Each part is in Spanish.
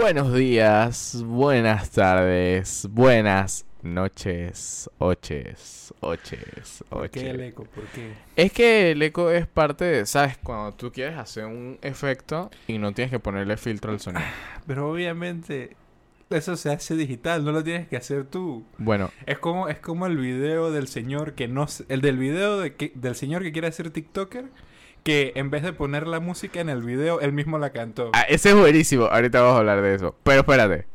Buenos días, buenas tardes, buenas noches, oches, oches, ¿Por qué el oches. eco? ¿Por qué? Es que el eco es parte de, ¿sabes? Cuando tú quieres hacer un efecto y no tienes que ponerle filtro al sonido. Pero obviamente eso se hace digital, no lo tienes que hacer tú. Bueno, Es como, es como el video del señor que no... El del video de que, del señor que quiere ser TikToker, que en vez de poner la música en el video, él mismo la cantó. ah, ese es buenísimo. Ahorita vamos a hablar de eso. Pero espérate.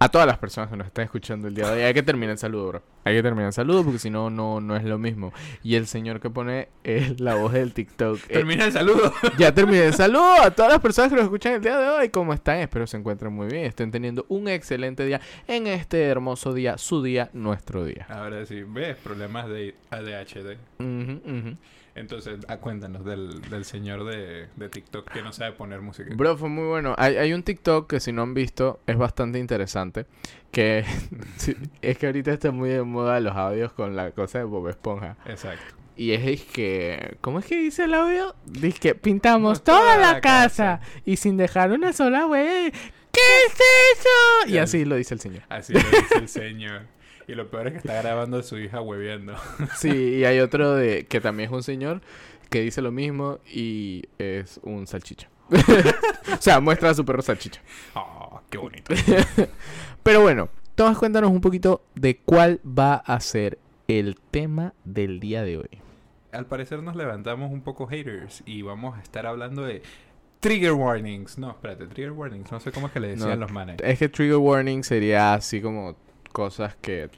A todas las personas que nos están escuchando el día de hoy, hay que terminar el saludo, bro. Hay que terminar el saludo porque si no, no, no es lo mismo. Y el señor que pone es la voz del TikTok. Eh, Termina el saludo. Ya terminé. Saludos a todas las personas que nos escuchan el día de hoy. ¿Cómo están? Espero se encuentren muy bien. Estén teniendo un excelente día en este hermoso día. Su día, nuestro día. Ahora sí, ves problemas de ADHD. Ujú, ujú. Entonces, ah, cuéntanos del, del señor de, de TikTok que no sabe poner música. Bro, fue muy bueno. Hay, hay un TikTok que si no han visto es bastante interesante. Que es que ahorita está muy de moda los audios con la cosa de Bob Esponja. Exacto. Y es, es que... ¿Cómo es que dice el audio? Dice que pintamos No, toda la casa, y sin dejar una sola huella. ¿Qué es eso? Y así lo dice el señor. Así lo dice el señor. Y lo peor es que está grabando a su hija hueveando. Sí, y hay otro de que también es un señor que dice lo mismo y es un salchicha. o sea, muestra a su perro salchicha. Oh, qué bonito. Pero bueno, Tomás, cuéntanos un poquito de cuál va a ser el tema del día de hoy. Al parecer nos levantamos un poco haters y vamos a estar hablando de trigger warnings. No, espérate, trigger warnings. No sé cómo es que le decían No, los manes. Es que trigger warning sería así como cosas que...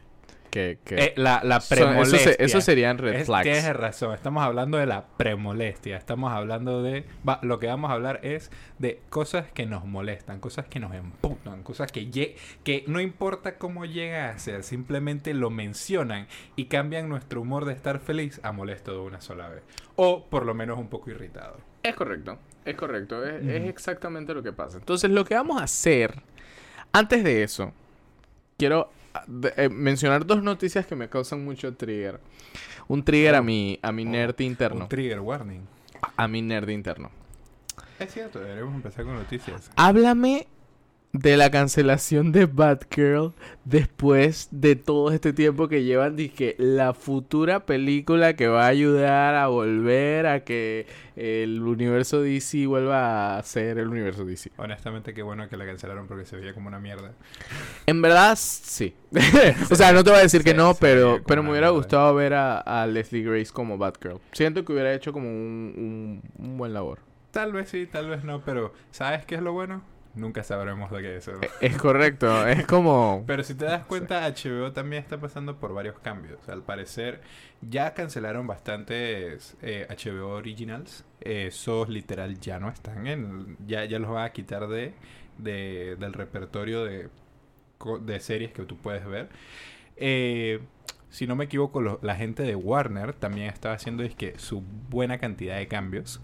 que, que Eh, la, la son- eso, eso serían red Es- flags. Tienes razón, estamos hablando de la premolestia. Estamos hablando de. va, lo que vamos a hablar es de cosas que nos molestan, cosas que nos emputan, cosas que, que no importa cómo llega a ser, simplemente lo mencionan y cambian nuestro humor de estar feliz a molesto de una sola vez. O por lo menos un poco irritado. Es correcto, es correcto, es, exactamente lo que pasa. Entonces, lo que vamos a hacer, antes de eso, quiero eh, mencionar dos noticias que me causan mucho trigger. Un trigger a mi, a mi Oh. nerd interno. Un trigger warning. A mi nerd interno. Es cierto, deberíamos empezar con noticias. Háblame de la cancelación de Batgirl después de todo este tiempo que llevan que la futura película que va a ayudar a volver a que el universo DC vuelva a ser el universo DC. Honestamente, qué bueno que la cancelaron porque se veía como una mierda. En verdad, sí. o sea, no te voy a decir que no, pero, pero me hubiera gustado ver a, a Leslie Grace como Batgirl. Siento que hubiera hecho como un, un, un buen labor. Tal vez sí, tal vez no, pero ¿sabes qué es lo bueno? Nunca sabremos de qué es eso. Es correcto, es como... Pero si te das cuenta, HBO también está pasando por varios cambios. Al parecer, ya cancelaron bastantes eh, HBO Originals. Eh, esos literal ya no están en... Ya, ya los van a quitar de, de- del repertorio de, de series que tú puedes ver. Eh, si no me equivoco, lo- la gente de Warner también estaba haciendo es que su buena cantidad de cambios.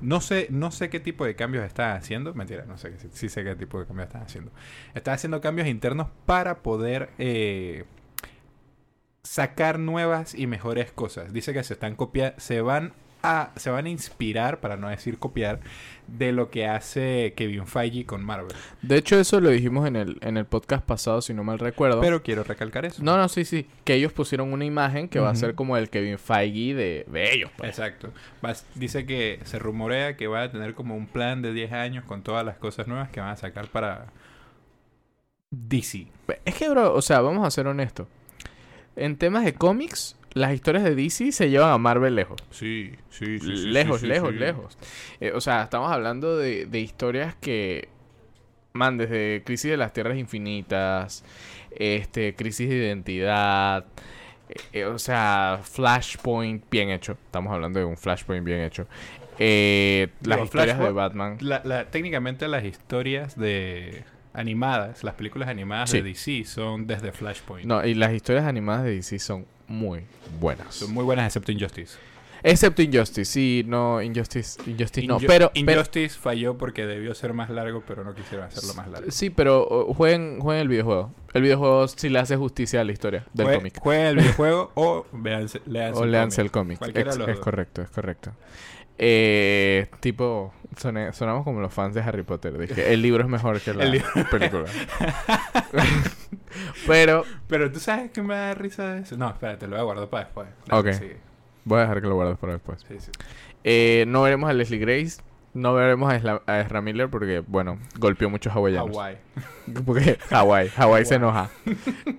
No sé, no sé qué tipo de cambios están haciendo. Mentira, no sé, sí, sí sé qué tipo de cambios están haciendo. Están haciendo cambios internos para poder eh, sacar nuevas y mejores cosas. Dice que se están copia se van a se van a inspirar, para no decir copiar, de lo que hace Kevin Feige con Marvel. De hecho, eso lo dijimos en el, en el podcast pasado, si no mal recuerdo. Pero quiero recalcar eso. No, no, sí, sí. Que ellos pusieron una imagen que va a ser como el Kevin Feige de, de ellos. pues. Exacto. Dice que se rumorea que va a tener como un plan de 10 años con todas las cosas nuevas que van a sacar para DC. Es que, bro, o sea, vamos a ser honestos. En temas de cómics, las historias de DC se llevan a Marvel lejos. Sí, sí, lejos, lejos, lejos. Eh, o sea, estamos hablando de, de historias que, man, desde Crisis de las Tierras Infinitas, este, Crisis de Identidad, eh, eh, o sea, Flashpoint bien hecho. Estamos hablando de un Flashpoint bien hecho. Las historias de Batman. La, la- técnicamente las historias de animadas, las películas animadas Sí. de DC son desde Flashpoint. No, y las historias animadas de DC son muy buenas. Son muy buenas excepto Injustice. Excepto Injustice, sí, no, Injustice, Injustice no. Inju- Pero, pero Injustice falló porque debió ser más largo, pero no quisieron hacerlo más largo. sí, pero oh, jueguen, jueguen el videojuego. El videojuego sí le hace justicia a la historia del Jue- cómic. Jueguen el videojuego o veanse, leanse O el leanse cómic. el cómic. Es, es correcto, es correcto. Eh, tipo, soné- sonamos como los fans de Harry Potter. Dije, el libro es mejor que la película. Pero Pero tú sabes que me da risa de eso. No, espérate, lo voy a guardar para después. Dale, Ok. sigue. voy a dejar que lo guardes para después. Sí, sí. Eh, no veremos a Leslie Grace. No veremos a, Isla- a Ezra Miller porque, bueno, golpeó muchos hawaianos. Hawái. Porque Hawái, Hawái se enoja.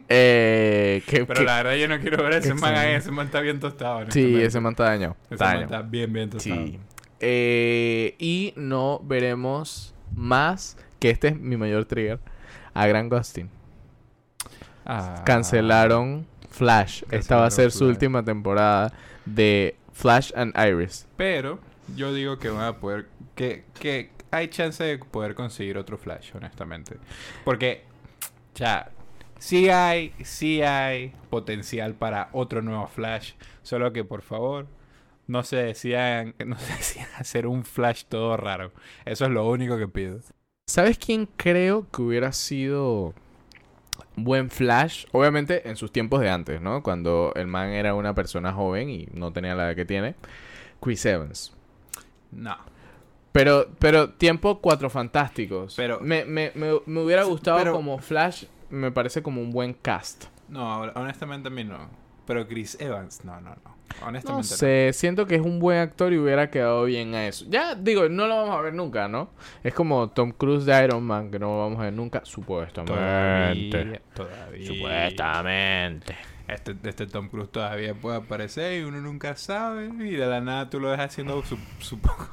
Eh, que, Pero que- la verdad yo no quiero ver a ese man ahí. Ese man está bien tostado. sí, ese man está dañado. Ese man está bien, bien tostado. Sí. Eh, y no veremos más, que este es mi mayor trigger, a Grant Gustin. Ah. Cancelaron Flash. Esta va a ser su última temporada de Flash and Iris. Pero yo digo que van a poder... Que, que hay chance de poder conseguir otro Flash, honestamente. Porque, ya, sí hay, sí hay potencial para otro nuevo Flash. Solo que, por favor, no se decidan, no se decidan hacer un Flash todo raro. Eso es lo único que pido. ¿Sabes quién creo que hubiera sido buen Flash? Obviamente en sus tiempos de antes, ¿no? Cuando el man era una persona joven y no tenía la edad que tiene. Chris Evans. No. Pero, pero tiempo Cuatro Fantásticos. Pero- me, me, me, me hubiera gustado Pero- como Flash. Me parece como un buen cast. No, honestamente a mí no. Pero Chris Evans, no, no, no. Honestamente No sé, siento que es un buen actor y hubiera quedado bien a eso. Ya, digo, no lo vamos a ver nunca, ¿no? Es como Tom Cruise de Iron Man, que no lo vamos a ver nunca, supuestamente. Todavía, todavía. Supuestamente. Este, este Tom Cruise todavía puede aparecer y uno nunca sabe. Y de la nada tú lo dejas haciendo su, su poco,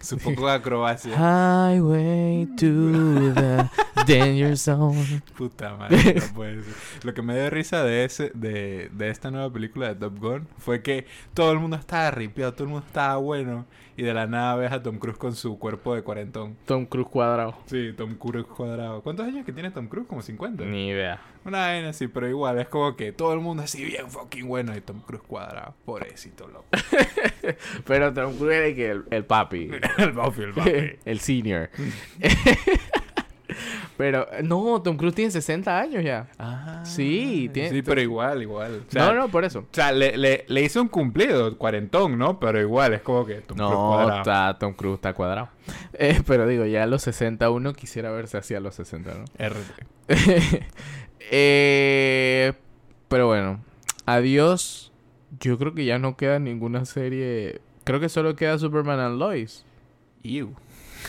su poco de acrobacia. Highway to the danger zone. Puta madre, no puede ser. Lo que me dio risa de ese, de, de esta nueva película de Top Gun fue que todo el mundo estaba ripiado, todo el mundo estaba bueno. Y de la nada ves a Tom Cruise con su cuerpo de cuarentón. Tom Cruise cuadrado. Sí, Tom Cruise cuadrado. ¿Cuántos años que tiene Tom Cruise? Como 50. Ni idea. Una vaina así, pero igual, es como que todo el mundo así bien fucking bueno y Tom Cruise cuadrado. Pobrecito, loco. Pero Tom Cruise era que el, el papi. el Buffy, el Buffy. el senior. Pero, no, Tom Cruise tiene 60 años ya. Ah, Sí, tiene- Sí, pero igual, igual. O sea, no, no, por eso. O sea, le, le, le hizo un cumplido, cuarentón, ¿no? Pero igual, es como que Tom Cruise No, cuadrado. está, Tom Cruise está cuadrado. Eh, pero digo, ya a los 60 uno quisiera verse así a los 60, ¿no? RT. Eh, pero bueno, adiós. Yo creo que ya no queda ninguna serie. Creo que solo queda Superman and Lois. Ew.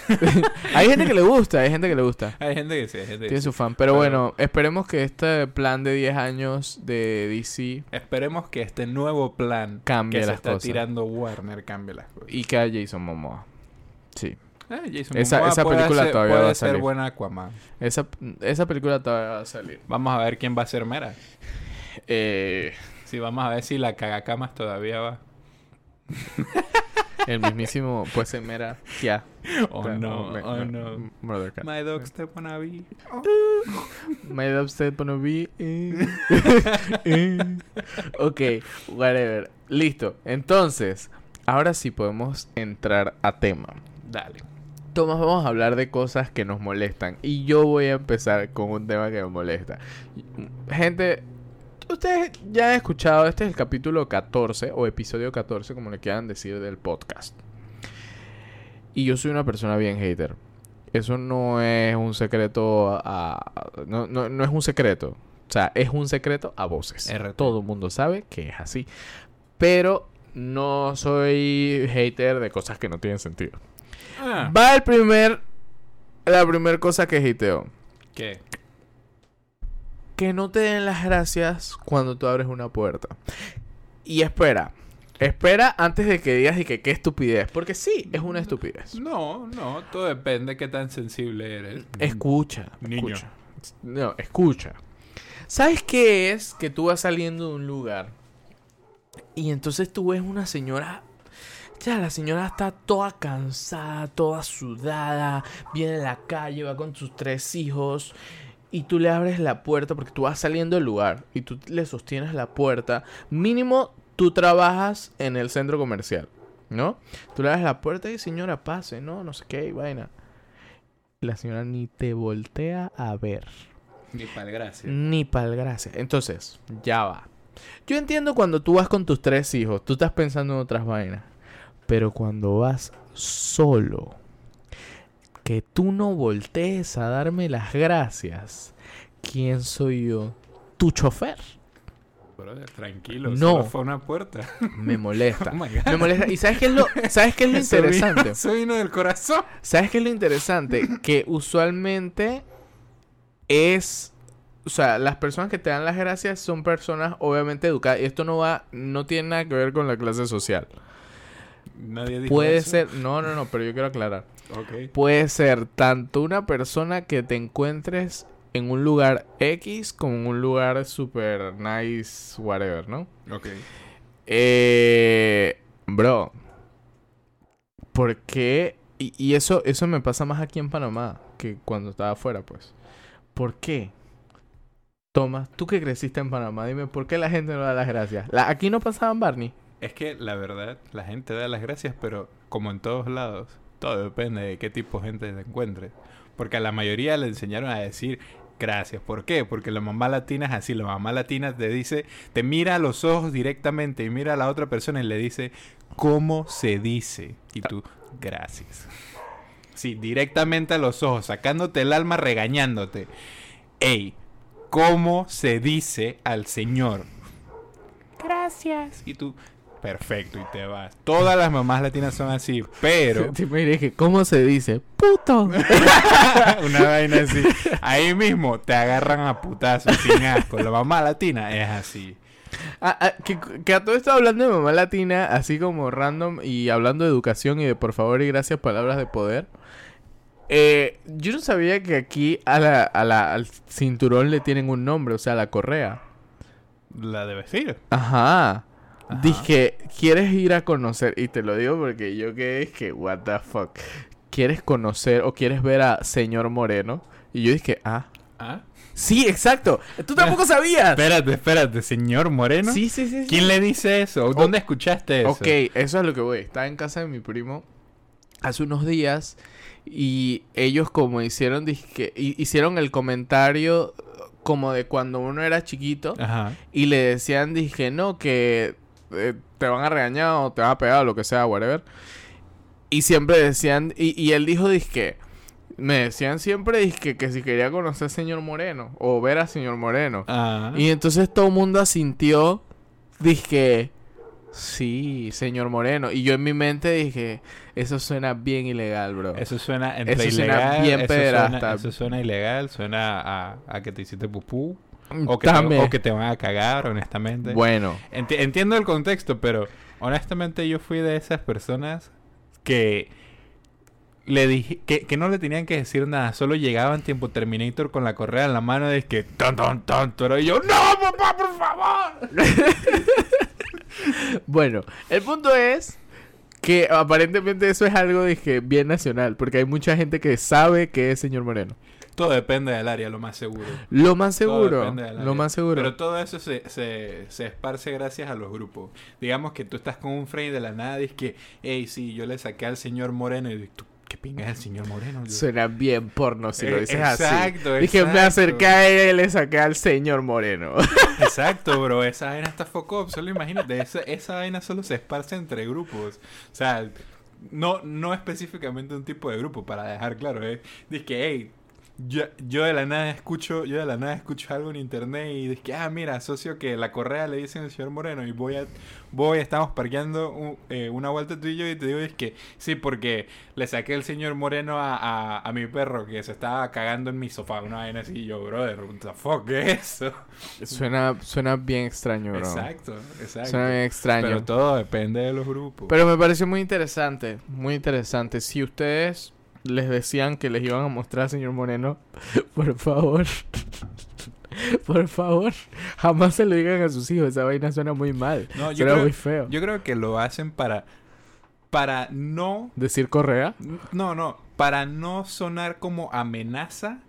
Hay gente que le gusta, hay gente que le gusta. Hay gente que sí, hay gente que Tiene sí. su fan. Pero, Pero- bueno, esperemos que este plan de 10 años de DC Esperemos que este nuevo plan Cambie que se las está cosas. tirando Warner cambie las cosas. y que a Jason Momoa. Sí. Jason Esa- Momoa esa puede película ser- todavía puede va a ser salir. buena Aquaman. Esa, esa película todavía va a salir. Vamos a ver quién va a ser Mera. Eh, Sí, vamos a ver si la cagacamas todavía va. el mismísimo, pues, se mera. Ya. Oh no, me- oh no. Murder Cat. My dog step on a bee. My upset gonna be. eh, eh. ok, whatever. Listo. Entonces, ahora sí podemos entrar a tema. Dale. Tomás, vamos a hablar de cosas que nos molestan. Y yo voy a empezar con un tema que me molesta. Gente, ustedes ya han escuchado, este es el capítulo 14 o episodio 14, como le quieran decir, del podcast. Y yo soy una persona bien hater. Eso no es un secreto a... No, no, no es un secreto. O sea, es un secreto a voces. RT. Todo el mundo sabe que es así. Pero no soy hater de cosas que no tienen sentido. Ah, Va el primer. La primera cosa que hiteo. ¿Qué? Que no te den las gracias cuando tú abres una puerta. Y espera. Espera antes de que digas y que qué estupidez. Porque sí, es una estupidez. No, no, todo depende de qué tan sensible eres. Escucha. Niño. Escucha. No, escucha. ¿Sabes qué es que tú vas saliendo de un lugar? Y entonces tú ves una señora. Ya, la señora está toda cansada, toda sudada. Viene a la calle, va con sus tres hijos. Y tú le abres la puerta porque tú vas saliendo del lugar. Y tú le sostienes la puerta. Mínimo, tú trabajas en el centro comercial. ¿No? Tú le abres la puerta y señora, pase, ¿no? No sé qué, y vaina. La señora ni te voltea a ver. Ni para gracia. Ni pal gracia. Entonces, ya va. Yo entiendo cuando tú vas con tus tres hijos, tú estás pensando en otras vainas. Pero cuando vas solo, que tú no voltees a darme las gracias, ¿quién soy yo? Tu chofer. Brother, tranquilo, No. solo fue una puerta. Me molesta. Oh. Me molesta. ¿Y sabes qué es lo, ¿sabes qué es lo Eso vino- interesante? Eso vino del corazón. ¿Sabes qué es lo interesante? Que usualmente es... O sea, las personas que te dan las gracias son personas obviamente educadas. Y esto no va... No tiene nada que ver con la clase social. Nadie dijo Puede eso. ser... No, no, no, pero yo quiero aclarar. Puede ser tanto una persona que te encuentres en un lugar X como en un lugar super nice, whatever, ¿no? Ok. Eh, bro, ¿por qué? Y, y eso, eso me pasa más aquí en Panamá que cuando estaba afuera, pues. ¿Por qué? Tomás, tú que creciste en Panamá, dime, ¿por qué la gente no da las gracias? La- aquí no pasaban Barney. Es que la verdad, la gente da las gracias, pero como en todos lados, todo depende de qué tipo de gente te encuentres. Porque a la mayoría le enseñaron a decir gracias. ¿Por qué? Porque la mamá latina es así. La mamá latina te dice, te mira a los ojos directamente y mira a la otra persona y le dice, ¿cómo se dice? Y tú, gracias. Sí, directamente a los ojos, sacándote el alma, regañándote. Ey, ¿cómo se dice al Señor? Gracias. Y tú, perfecto, y te vas. Todas las mamás latinas son así, pero Te me dije, ¿cómo se dice? ¡Puto! una vaina así. Ahí mismo te agarran a putazos sin asco. La mamá latina es así. Ah, ah, que, que a todo esto hablando de mamá latina, así como random y hablando de educación y de por favor y gracias, palabras de poder. Eh, yo no sabía que aquí a la, a la- al cinturón le tienen un nombre, o sea, la correa. La de vestir. Ajá. Ajá. Dije, ¿quieres ir a conocer? Y te lo digo porque yo que es que, what the fuck. ¿Quieres conocer o quieres ver a señor Moreno? Y yo dije, ah. ¿Ah? Sí, exacto. Tú tampoco sabías. Espérate, espérate, señor Moreno. Sí, sí, sí. sí. ¿Quién le dice eso? ¿Dónde escuchaste eso? Ok, eso es lo que voy. Estaba en casa de mi primo hace unos días y ellos como hicieron dizque- hicieron el comentario como de cuando uno era chiquito Ajá. y le decían dije no que eh, te van a regañar o te van a pegar o lo que sea whatever y siempre decían y, y él dijo dizque me decían siempre dizque que si quería conocer al señor Moreno o ver al señor Moreno Ah. y entonces todo el mundo asintió. Dije, sí, señor Moreno. Y yo en mi mente dije, eso suena bien ilegal, bro. Eso suena entre Eso suena ilegal. bien eso, pederasta. suena, eso suena ilegal. Suena a, a que te hiciste pupú. O que, te, o que te van a cagar, honestamente. Bueno, Enti- entiendo el contexto, pero honestamente yo fui de esas personas que le dije que, que no le tenían que decir nada, solo llegaban tiempo Terminator con la correa en la mano de que ton ton ton, pero y yo no papá por favor. bueno, el punto es que aparentemente eso es algo dije, bien nacional, porque hay mucha gente que sabe que es señor Moreno. Todo depende del área, lo más seguro. Lo más seguro, lo más seguro. Pero todo eso se, se, se esparce gracias a los grupos. Digamos que tú estás con un friend de la nada y es que, hey, sí, yo le saqué al señor Moreno y tú, ¿qué pinga es el señor Moreno? Yo, Suena bien porno si lo Eh, dices así. exacto, Dije, me exacto. acerqué a él y le saqué al señor Moreno. Exacto, bro. Esa vaina está foco. Solo imagínate, esa, esa vaina solo se esparce entre grupos. O sea, no, no específicamente un tipo de grupo, para dejar claro. ¿eh? Dice que, hey, yo, yo de la nada escucho, yo de la nada escucho algo en internet y dice que, ah, mira, socio, que la correa le dicen al señor Moreno y voy a, voy, estamos parqueando un- eh, una vuelta tú y yo y te digo, es que, sí, porque le saqué el señor Moreno a, a, a mi perro que se estaba cagando en mi sofá, una vaina así, y yo, brother, what the fuck, ¿qué es eso? suena, suena bien extraño, bro. Exacto, exacto. Suena bien extraño. Pero todo depende de los grupos. Pero me pareció muy interesante, muy interesante. Si ustedes les decían que les iban a mostrar señor Moreno, por favor, por favor, jamás se lo digan a sus hijos. Esa vaina suena muy mal. no, yo suena creo, muy feo. yo creo que lo hacen para para no Decir correa. no, no, para no sonar como amenaza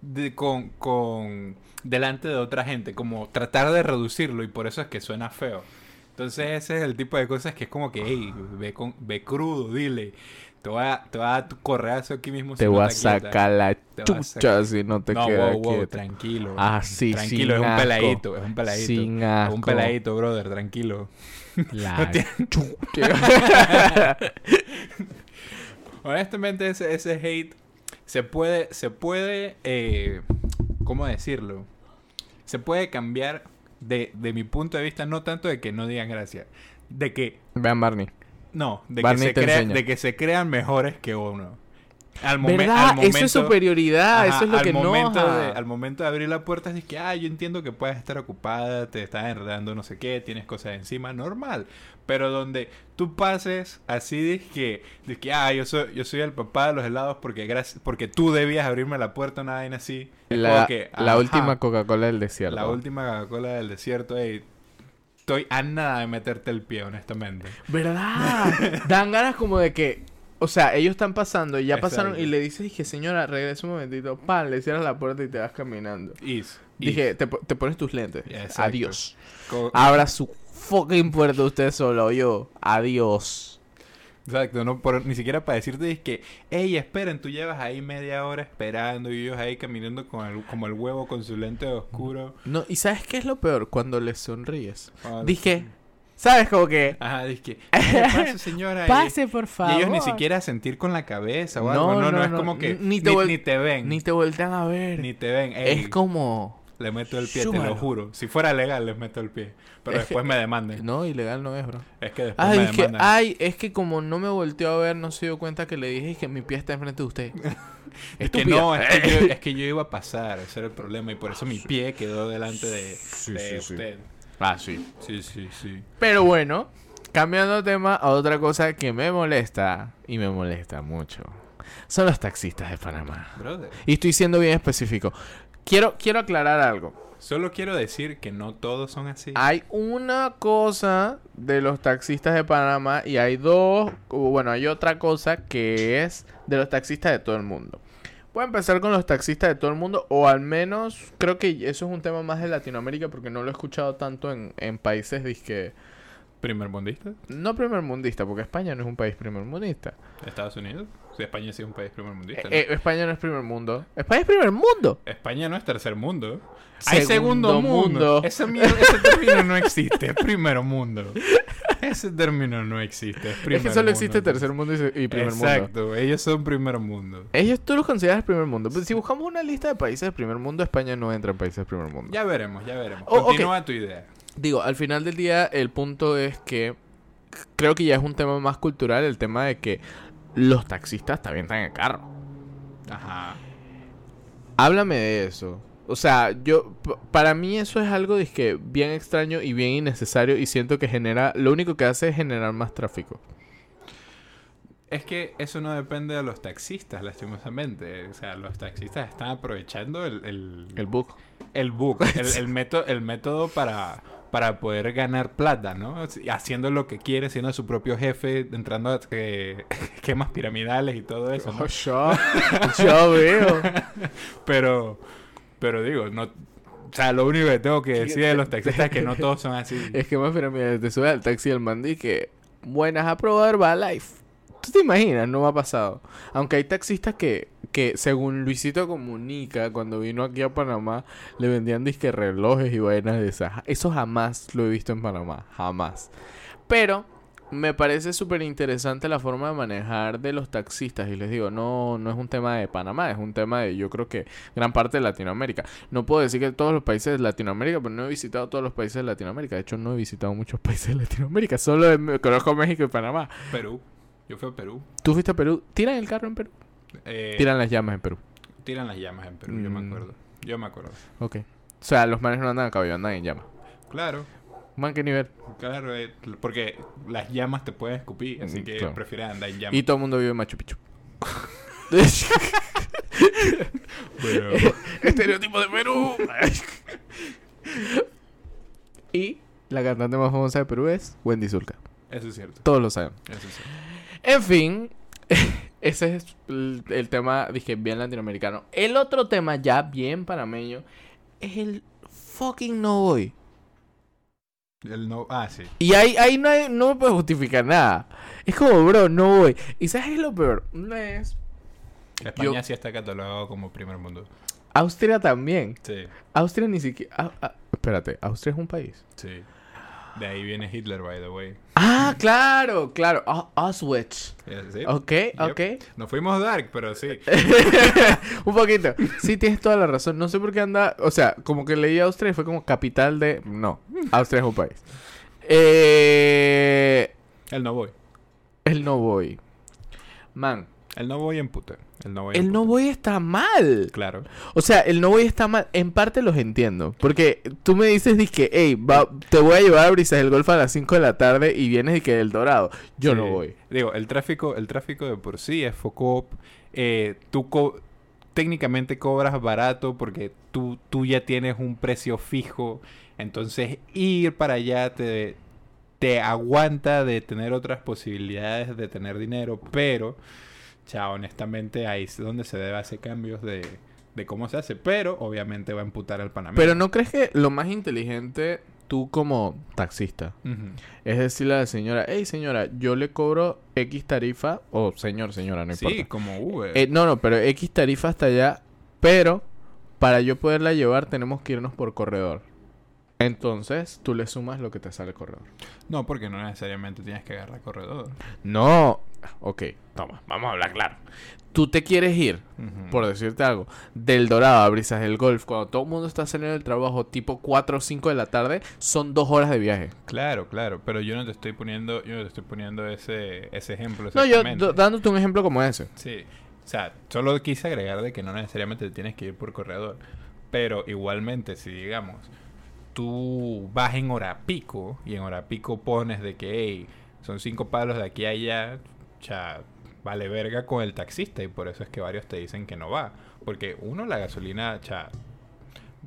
de, con con delante de otra gente, como tratar de reducirlo y por eso es que suena feo. Entonces ese es el tipo de cosas que es como que, hey, ve, con, ve crudo, dile. Te voy a, te voy a dar tu correazo aquí mismo. Te si no voy a sacar la Te chucha si no te no, quedas wow, wow, quieto. tranquilo. Ah, sí, Tranquilo, sin es un asco. peladito, es un peladito. Sin Es asco. un peladito, brother, tranquilo. La chucha. Honestamente, ese, ese hate se puede, se puede, eh, ¿cómo decirlo? Se puede cambiar de, de mi punto de vista, no tanto de que no digan gracias, de que, Vean Barney. No, de, que se, crea- de que se crean mejores que uno. Al, al momento, eso es superioridad, Ajá, eso es lo al que momento no. de, Al momento de abrir la puerta, es que, ah, yo entiendo que puedes estar ocupada, te estás enredando no sé qué, tienes cosas encima, normal. Pero donde tú pases así de que, de que ah, yo soy, yo soy el papá de los helados porque gracias, porque tú debías abrirme la puerta, una vaina así. La, que, la última Coca-Cola del desierto. La última Coca-Cola del desierto, ey, estoy a nada de meterte el pie, honestamente. ¿Verdad? Dan ganas como de que. O sea, ellos están pasando y ya pasaron y le dices, dije, señora, regresa un momentito. Pan, le cierras la puerta y te vas caminando. Is, Dije, te, po- te pones tus lentes. Exacto. Adiós. Co- Abra su fucking puerta usted solo, yo. Adiós. Exacto, no por- ni siquiera para decirte es que, hey, esperen, tú llevas ahí media hora esperando y ellos ahí caminando con el, como el huevo con su lente oscuro. No, ¿y sabes qué es lo peor? Cuando les sonríes. Ah, Dije, ¿sabes como que? Ajá, dije, ¿qué le pasa, señora? Pase, por Y, favor. ellos ni siquiera sentir con la cabeza o No, algo. No, no, no, es como que ni te ni ven. Ni te voltean a ver. ni te ven. Ey, Es como... Le meto el pie, te lo juro. Si fuera legal, les meto el pie. Pero Es que- después me demanden. No, ilegal no es, bro. Es que después Ay, me es que, demandan. ay, es que como no me volteó a ver, no se dio cuenta que le dije que mi pie está enfrente de usted. Es que no, es que, yo, es que yo iba a pasar, ese era el problema. Y por eso mi pie quedó delante de, Sí, de sí, sí. usted. Ah, sí. Sí, sí, sí. Pero bueno, cambiando de tema a otra cosa que me molesta, y me molesta mucho, son los taxistas de Panamá. Brother. Y estoy siendo bien específico. Quiero, quiero aclarar algo. Solo quiero decir que no todos son así. Hay una cosa de los taxistas de Panamá y hay dos, bueno, hay otra cosa que es de los taxistas de todo el mundo. Voy a empezar con los taxistas de todo el mundo, o al menos creo que eso es un tema más de Latinoamérica porque no lo he escuchado tanto en, en países disque... ¿Primer mundista? No primermundista, porque España no es un país primermundista. ¿Estados Unidos? Si España sí es un país primer mundista. Eh, eh, España no es primer mundo. España es primer mundo. España no es tercer mundo. Hay Segundo segundo mundo. mundo. Ese, término no existe. Es primer mundo. Ese término no existe. Es, es que solo mundo, existe tercer mundo y, y primer mundo. Exacto. Ellos son primer mundo. Ellos tú los consideras primer mundo. Pero si buscamos una lista de países de primer mundo, España no entra en países de primer mundo. Ya veremos, ya veremos. Oh. Continúa tu idea. Digo, al final del día, el punto es que creo que ya es un tema más cultural, el tema de que los taxistas también están en el carro. Ajá. Háblame de eso. O sea, yo, para mí eso es algo que bien extraño y bien innecesario y siento que genera, lo único que hace es generar más tráfico. Es que eso no depende de los taxistas, lastimosamente. O sea, los taxistas están aprovechando el, el, El bug. el el, el método, el método para, para poder ganar plata, ¿no? Haciendo lo que quiere, siendo su propio jefe, entrando a eh, esquemas piramidales y todo eso, ¿no? Oh, yo, yo veo. Pero, pero digo, no... O sea, lo único que tengo que decir de los taxistas es que no todos son así. Es que más pirámides, te sube al taxi el man y que buenas a probar va life. ¿Tú te imaginas? No me ha pasado. Aunque hay taxistas que, que según Luisito Comunica, cuando vino aquí a Panamá, le vendían disque relojes y vainas de esas. Eso jamás lo he visto en Panamá. Jamás. Pero me parece súper interesante la forma de manejar de los taxistas. Y les digo, no, no es un tema de Panamá, es un tema de, yo creo que gran parte de Latinoamérica. No puedo decir que todos los países de Latinoamérica, pero no he visitado todos los países de Latinoamérica. De hecho, no he visitado muchos países de Latinoamérica. Solo conozco México y Panamá. Perú. Yo fui a Perú. ¿Tú fuiste a Perú? ¿Tiran el carro en Perú? Eh, Tiran las llamas en Perú. tiran las llamas en Perú, yo me Mm. acuerdo. Yo me acuerdo. Ok. O sea, los manes no andan a caballo, andan en llamas. Claro. Man, ¿qué nivel? Claro, eh, porque las llamas te pueden escupir, así Mm, que claro. prefieren andar en llamas. Y todo el mundo vive en Machu Picchu. Pero- Estereotipo de Perú. y la cantante más famosa de Perú es Wendy Zulka. eso es cierto. Todos lo saben. Eso es cierto. En fin, ese es el, el tema, dije, bien latinoamericano. El otro tema ya bien panameño es el fucking no voy. El no... Ah, sí. Y ahí, ahí no, hay- no me puedo justificar nada. Es como, bro, no voy. ¿Y sabes qué es lo peor? Una vez, España Yo- sí está catalogado como primer mundo. Austria también. Sí, Austria ni siquiera... ah, ah, espérate, ¿Austria es un país? sí. De ahí viene Hitler, by the way. Ah, claro, claro. Ah, Auschwitz. Eh, Sí. Ok, Yep. ok. Nos fuimos dark, pero sí. un poquito. Sí, tienes toda la razón. No sé por qué anda. O sea, como que leí Austria y fue como capital de. No, Austria es un país. Eh, El no voy. el no voy. Man, El no voy en puta. El no voy el no voy está mal. Claro. O sea, el no voy está mal. En parte los entiendo. Porque tú me dices, que, hey, va, te voy a llevar a Brisas del Golf a las 5 de la tarde y vienes y que El Dorado. Yo no voy. Digo, el tráfico, el tráfico de por sí es Focop. Eh, tú co- técnicamente cobras barato porque tú, tú ya tienes un precio fijo. Entonces ir para allá te, te aguanta de tener otras posibilidades de tener dinero. Pero, ya honestamente ahí es donde se debe hacer cambios de, de cómo se hace. Pero obviamente va a emputar al panameño. Pero ¿no crees que lo más inteligente, tú como taxista. Es decirle a la señora, hey señora, yo le cobro X tarifa, o señor, señora, no sí, importa. como Uber. Eh, no, no, pero X tarifa hasta allá, pero para yo poderla llevar tenemos que irnos por corredor. Entonces, tú le sumas lo que te sale corredor. No, porque no necesariamente tienes que agarrar corredor. No, ok, toma, vamos a hablar claro. Tú te quieres ir, por decirte algo, del Dorado a Brisas del Golf, cuando todo el mundo está saliendo del trabajo tipo 4 o 5 de la tarde, son dos horas de viaje. Claro, claro, pero yo no te estoy poniendo, yo no te estoy poniendo ese, ese ejemplo. No, yo dándote un ejemplo como ese. Sí, o sea, solo quise agregar de que no necesariamente te tienes que ir por corredor, pero igualmente si digamos tú vas en hora pico y en hora pico pones de que hey, son cinco palos de aquí a allá, ya vale verga con el taxista y por eso es que varios te dicen que no va, porque uno la gasolina, cha,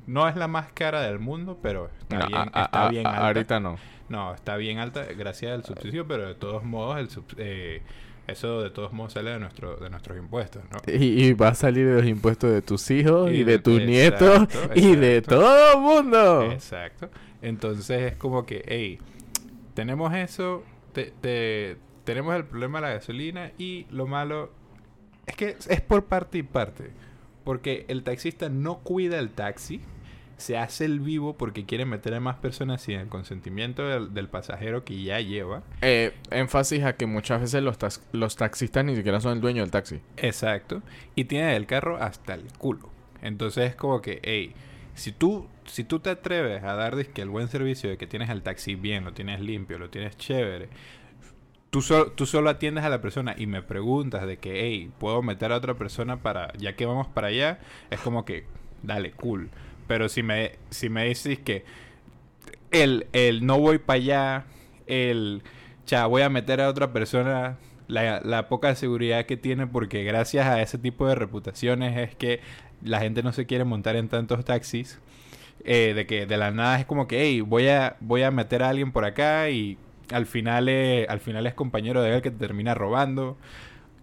no es la más cara del mundo, pero está No, bien, a- está a- bien a- alta. ahorita no. No, está bien alta gracias al subsidio, pero de todos modos el sub- eh, eso de todos modos sale de nuestro de nuestros impuestos, ¿no? Y, y va a salir de los impuestos de tus hijos y, Y de de- tus exacto, nietos y de todo el mundo. Exacto. Entonces es como que, hey, tenemos eso, te- te- tenemos el problema de la gasolina y lo malo es que es por parte y parte. Porque el taxista no cuida el taxi, se hace el vivo porque quiere meter a más personas sin el consentimiento del, del pasajero que ya lleva. Eh, énfasis a que muchas veces los, tax- los taxistas ni siquiera son el dueño del taxi. Exacto. Y tiene el carro hasta el culo. Entonces es como que, hey, si tú, si tú te atreves a dar que el buen servicio de que tienes el taxi bien, lo tienes limpio, lo tienes chévere, tú, solo tú solo atiendes a la persona y me preguntas de que, hey, ¿puedo meter a otra persona para, ya que vamos para allá? Es como que, dale, cool. Pero si me, si me dices que el, el no voy para allá, el, cha, voy a meter a otra persona, la, la poca seguridad que tiene, porque gracias a ese tipo de reputaciones es que la gente no se quiere montar en tantos taxis. eh, de que de la nada es como que, hey, voy a, voy a meter a alguien por acá y al final, es, al final es compañero de él que te termina robando.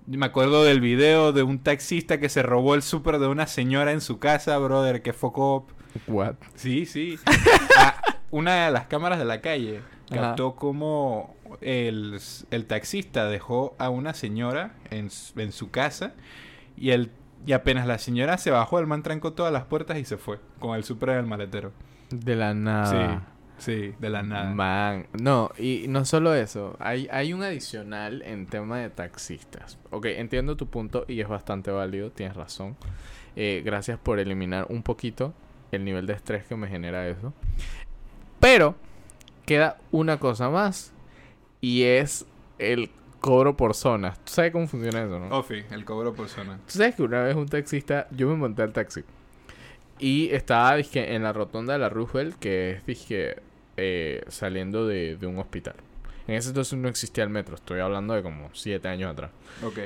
Me acuerdo del video de un taxista que se robó el súper de una señora en su casa, brother, que focó What? Sí, sí. Una de las cámaras de la calle captó como el, el taxista dejó a una señora en, en su casa y, el, y apenas la señora se bajó, el man trancó todas las puertas y se fue con el súper en el maletero. De la nada. Sí, de la nada. Man, no, y no solo eso, hay, hay un adicional en tema de taxistas. Ok, entiendo tu punto y es bastante válido, tienes razón. Eh, gracias por eliminar un poquito el nivel de estrés que me genera eso. Pero queda una cosa más y es el cobro por zonas. ¿Tú sabes cómo funciona eso, no? Ofi, el cobro por zona. Tú sabes que una vez un taxista, yo me monté al taxi y estaba dizque, en la rotonda de la Roosevelt, que es dizque, eh, saliendo de, de un hospital. En ese entonces no existía el metro, estoy hablando de como siete años atrás. Ok.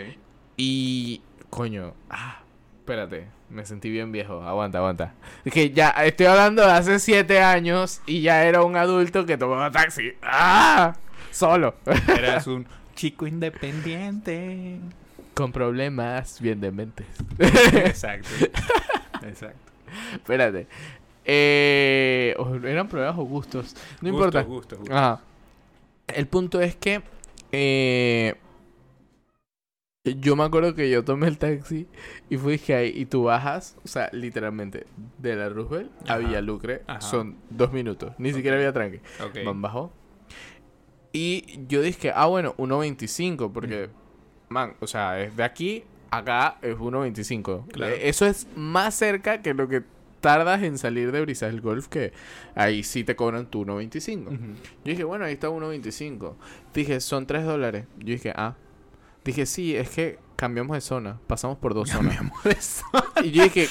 Y, coño, ah, espérate, me sentí bien viejo, aguanta, aguanta. Es que ya estoy hablando de hace siete años y ya era un adulto que tomaba taxi. ¡Ah! Solo. Eras un chico independiente. Con problemas bien dementes. Exacto. Exacto. Espérate. Eh, eran problemas o gustos. No Gusto, importa. gusto, gusto. Ajá. El punto es que eh, yo me acuerdo que yo tomé el taxi y fui que ahí y tú bajas, o sea, literalmente de la Roosevelt a. Villalucre Ajá. son dos minutos, ni siquiera había tranque. Ok. Man bajó. Y yo dije, ah, bueno, 1.25, porque, man, o sea, es de aquí a acá es 1.25. Claro. Eh, Eso es más cerca que lo que tardas en salir de Brisas del Golf, que ahí sí te cobran tu 1.25. Ujú. Yo dije, bueno, ahí está 1.25. Dije, son 3 dólares. Yo dije, ah. Dije, sí, es que cambiamos de zona. Pasamos por dos zonas. Y yo dije,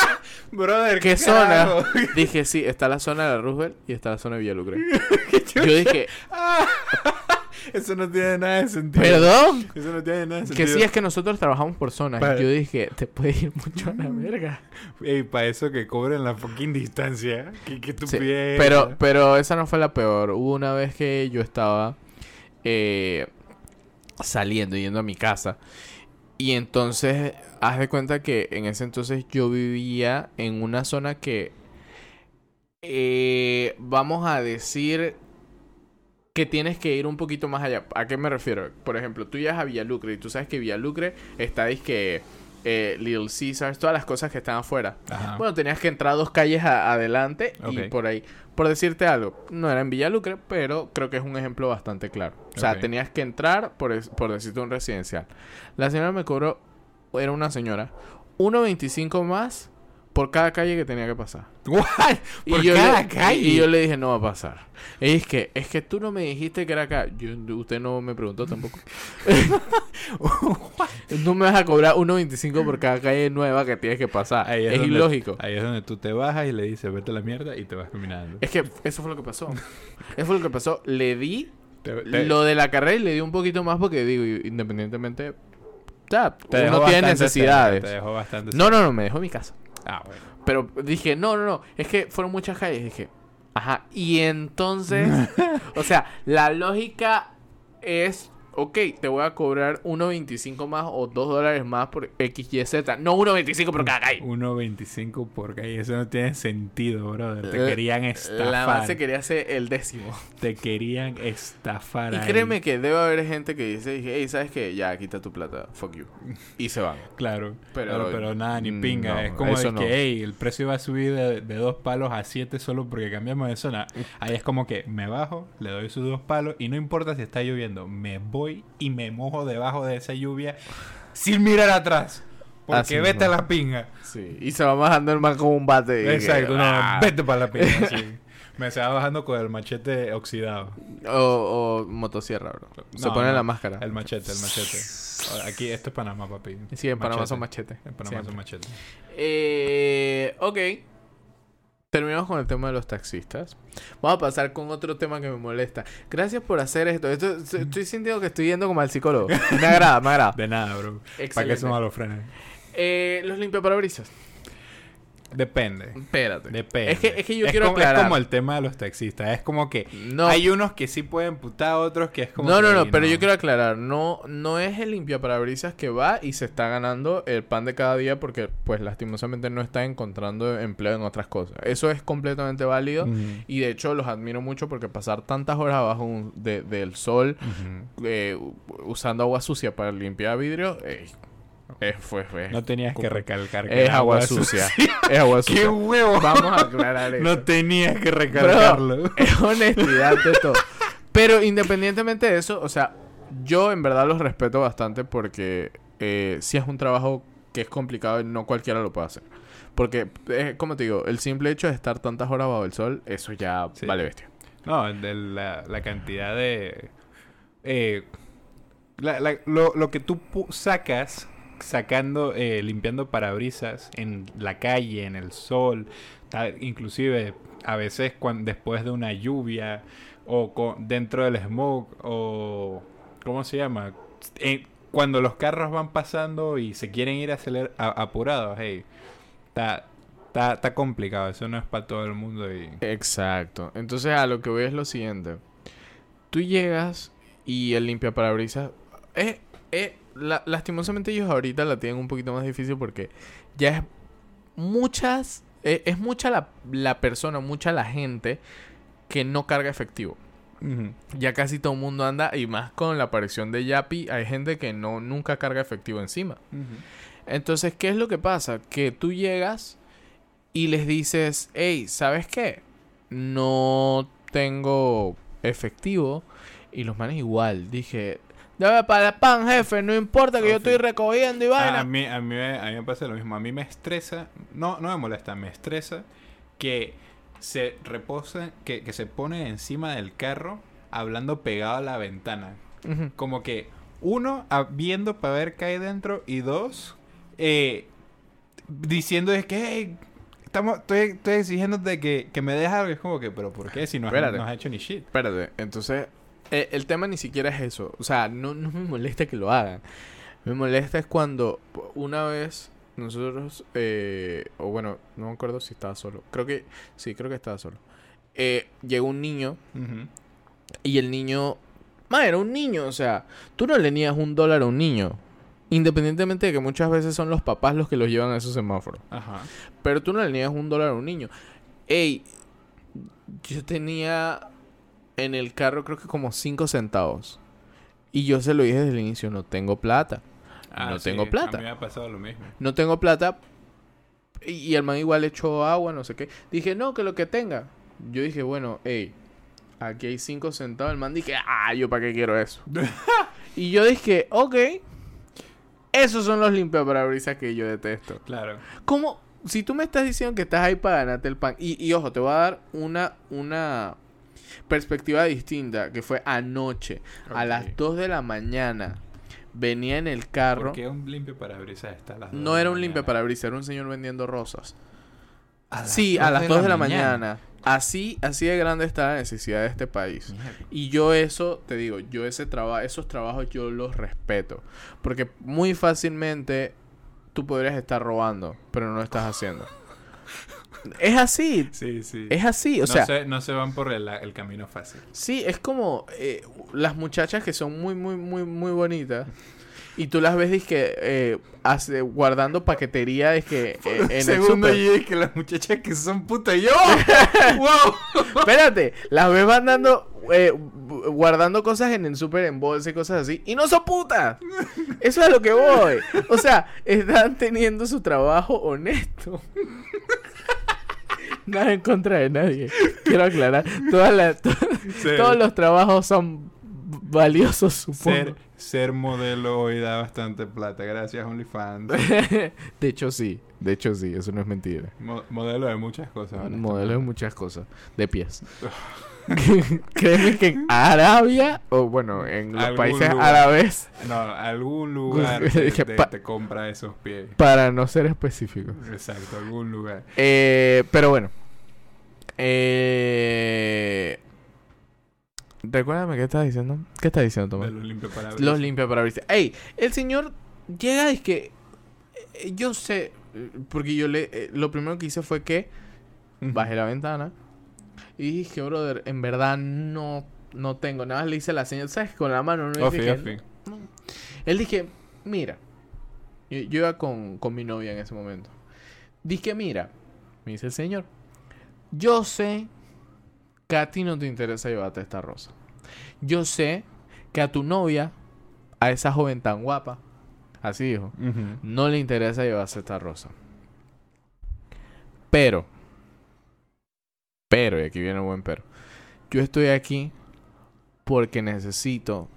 Brother, ¿qué zona? Dije, sí, está la zona de la Roosevelt y está la zona de Villalucre. Yo dije, Eso no tiene nada de sentido. perdón. Eso no tiene nada de Que sentido. sí, es que nosotros trabajamos por zonas. Yo dije, te puede ir mucho a la verga. Ey, para eso que cobren la fucking distancia. ¿Qué, qué Sí, estupidez. pero, pero esa no fue la peor. Hubo una vez que yo estaba eh, saliendo, yendo a mi casa. Y entonces, haz de cuenta que en ese entonces yo vivía en una zona que, eh, vamos a decir, que tienes que ir un poquito más allá. ¿A qué me refiero? Por ejemplo, tú llegas a Villalucre y tú sabes que Villalucre está, que eh, Little Caesars, todas las cosas que están afuera. Ajá. Bueno, tenías que entrar dos calles a- adelante y por ahí. Por decirte algo, no era en Villalucre, pero creo que es un ejemplo bastante claro. O sea, tenías que entrar por, es- por decirte un residencial. La señora me cobró, era una señora, 1.25 más por cada calle que tenía que pasar. What? Y Por yo cada le, calle. Y yo le dije, no va a pasar. Y es que, es que tú no me dijiste que era acá. Yo, usted no me preguntó tampoco. no me vas a cobrar 1.25 por cada calle nueva que tienes que pasar. Es donde- ilógico. Ahí es donde tú te bajas y le dices, vete a la mierda y te vas caminando. Es que eso fue lo que pasó. Eso fue lo que pasó. Le di Te- te- lo de la carrera y le di un poquito más porque digo, independientemente, sea, te uno tiene necesidades. te dejó bastante No, no, no, me dejó mi casa. Ah, bueno. Pero dije, no, no, no, es que fueron muchas calles. Dije, ajá. Y entonces, o sea, la lógica es, ok, te voy a cobrar 1.25 más o 2 dólares más por X, Y, Z. No 1.25 por cada calle. 1.25 por calle. Eso no tiene sentido, brother. Te La- querían La estafar. base quería hacer el décimo. Te querían estafar. Y ahí. créeme que debe haber gente que dice, hey, ¿sabes qué? Ya, quita tu plata, fuck you. Y se van. Claro, Pero- pero, pero nada, ni pinga. no, es como de no. que, hey, el precio va a subir de, de dos palos a siete solo porque cambiamos de zona. Ahí es como que me bajo, le doy sus dos palos y no importa si está lloviendo, me voy y me mojo debajo de esa lluvia sin mirar atrás. Porque Así vete a la pinga. Sí. Y se va bajando el man con un bate. que, Exacto, no, ah. vete para la pinga. sí. Me se va bajando con el machete oxidado. O, o motosierra, bro. Se pone no, la máscara. El machete, el machete. Aquí, esto es Panamá, papi. Sí, en Panamá Machete. son machetes. En Panamá Siempre. son machete. Eh, ok. Terminamos con el tema de los taxistas. Vamos a pasar con otro tema que me molesta. Gracias por hacer esto. Esto- estoy sintiendo que estoy yendo como al psicólogo. Me agrada, me agrada. De nada, bro. ¿Para qué Excelente. son los frenes? Eh, los limpiaparabrisas. Depende. Espérate. Depende. Es que, es que yo Es quiero como, aclarar. Es como el tema de los taxistas. Es como que No, hay unos que sí pueden putar, otros que es como. no, que, no, no, "Ey, pero yo quiero aclarar, no, no es el limpiaparabrisas que va y se está ganando el pan de cada día porque, pues, lastimosamente no está encontrando empleo en otras cosas. Eso es completamente válido y de hecho los admiro mucho porque pasar tantas horas abajo un- de- del sol eh, usando agua sucia para limpiar vidrio, eh, es, fue, fue- No tenías que recalcar que es era agua sucia. es agua ¡Qué sucia. huevo! Vamos a aclarar eso. No tenías que recalcarlo. Es honestidad de todo. Pero independientemente de eso, o sea, yo en verdad los respeto bastante porque eh, si es un trabajo que es complicado y no cualquiera lo puede hacer. Porque, eh, como te digo, el simple hecho de estar tantas horas bajo el sol, eso ya Sí. vale bestia. No, de la, la cantidad de... eh, la- la- lo, lo que tú sacas sacando, eh, limpiando parabrisas en la calle, en el sol, inclusive a veces cuan- después de una lluvia o co- dentro del smoke o... ¿Cómo se llama? Eh, cuando los carros van pasando y se quieren ir aceler- a- apurados, hey, está, está, está complicado, eso no es para todo el mundo y... Exacto. Entonces a lo que voy es lo siguiente. Tú llegas y el limpiaparabrisas... Eh, eh, la- lastimosamente ellos ahorita la tienen un poquito más difícil porque ya es muchas e- es, mucha la, la persona, mucha la gente que no carga efectivo. Ya casi todo el mundo anda, y más con la aparición de Yapi, hay gente que no nunca carga efectivo encima. Entonces, ¿qué es lo que pasa? Que tú llegas y les dices, hey, ¿sabes qué? No tengo efectivo. Y los manes igual. Dije, dame para el pan, jefe. No importa que yo estoy recogiendo y vaina. a mí, a, mí, me- a mí me pasa lo mismo. A mí me estresa, no, no me molesta, me estresa que se reposa, que, que se pone encima del carro hablando pegado a la ventana. Como que, uno, viendo para ver qué hay dentro, y dos, eh, diciendo es que, hey, estamos, estoy, estoy exigiéndote que, que me dejes algo. Es como que, pero ¿por qué? Si no has, Espérate. no has hecho ni shit. Espérate, entonces, eh, el tema ni siquiera es eso. O sea, no, no me molesta que lo hagan. Me molesta es cuando una vez nosotros, eh, o bueno, no me acuerdo si estaba solo. Creo que, sí, creo que estaba solo. Eh, llegó un niño y el niño, ma, era un niño, o sea, tú no le niegas un dólar a un niño. Independientemente de que muchas veces son los papás los que los llevan a esos semáforos. Ajá. Pero tú no le niegas un dólar a un niño. Ey, yo tenía en el carro creo que como 5 centavos. Y yo se lo dije desde el inicio, no tengo plata. Ah, No sí, tengo plata. A mí me ha pasado lo mismo. No tengo plata. Y, y el man igual echó agua, no sé qué. Dije, no, que lo que tenga. Yo dije, bueno, ey, aquí hay 5 centavos. El man dije, ah, yo para qué quiero eso. y yo dije, ok. Esos son los limpiaparabrisas que yo detesto. Claro. ¿Cómo? Si tú me estás diciendo que estás ahí para ganarte el pan. Y, y ojo, te voy a dar una, una perspectiva distinta. Que fue anoche. A las 2 de la mañana. Venía en el carro. ¿Por qué un limpio parabrisas está a las dos No era un mañana? parabrisas, era un señor vendiendo rosas. A Sí, a las 2 de la mañana. Así, así de grande está la necesidad de este país. Mierda. Y yo eso, te digo, yo ese trabajo, esos trabajos yo los respeto. Porque muy fácilmente tú podrías estar robando, pero no lo estás haciendo. Es así, Sí, sí. es así. O no, sea, se, no se van por el, el camino fácil. sí, es como eh, las muchachas que son muy, muy, muy, muy bonitas. Y tú las ves que eh, hace- guardando paquetería es que eh, en el Segundo súper. y es que las muchachas que son puta yo. ¡Wow! Espérate, las ves mandando, eh, gu- guardando cosas en el súper en bolsa y cosas así. Y no son putas. Eso es a lo que voy. O sea, están teniendo su trabajo honesto. Nada en contra de nadie. Quiero aclarar. Todas las- to- Ser- todos los trabajos son valiosos, supongo. Ser, ser modelo hoy da bastante plata. Gracias, OnlyFans. de hecho, sí. De hecho, sí. Eso no es mentira. Mo- modelo de muchas cosas. Modelo de muchas cosas. De pies. Créeme que en Arabia, o bueno, en los Algún países lugar. árabes, No, algún lugar te, te- compra esos pies. para no ser específico. Exacto, algún lugar. Eh, pero bueno. Eh, recuérdame qué estás diciendo. ¿Qué estás diciendo, Tomás? los limpio para Los limpia para Ey, el señor llega y es que eh, yo sé, porque yo le, eh, lo primero que hice fue que bajé la ventana y dije, brother, en verdad no, no tengo. Nada más le hice la señal, ¿sabes? Con la mano. ¿no? Ofi, dije, ofi. Él dije, mira, yo, yo iba con, con mi novia en ese momento. Dije, mira, me dice el señor, yo sé que a ti no te interesa llevarte esta rosa. Yo sé que a tu novia, a esa joven tan guapa, así dijo, no le interesa llevarse esta rosa. Pero, pero, y aquí viene un buen pero, yo estoy aquí porque necesito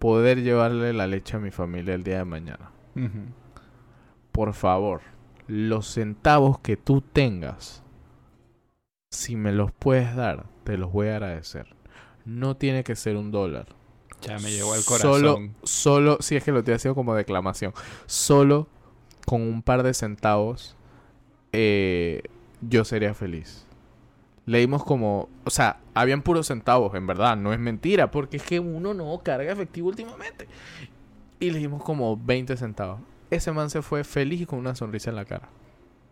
poder llevarle la leche a mi familia el día de mañana. Por favor, los centavos que tú tengas, si me los puedes dar, te los voy a agradecer. No tiene que ser un dólar. Ya me llegó al Solo, corazón. solo, si es que lo estoy haciendo como declamación, solo con un par de centavos, eh, yo sería feliz. Le dimos como, o sea, habían puros centavos, en verdad, no es mentira, porque es que uno no carga efectivo últimamente. Y le dimos como 20 centavos. Ese man se fue feliz y con una sonrisa en la cara.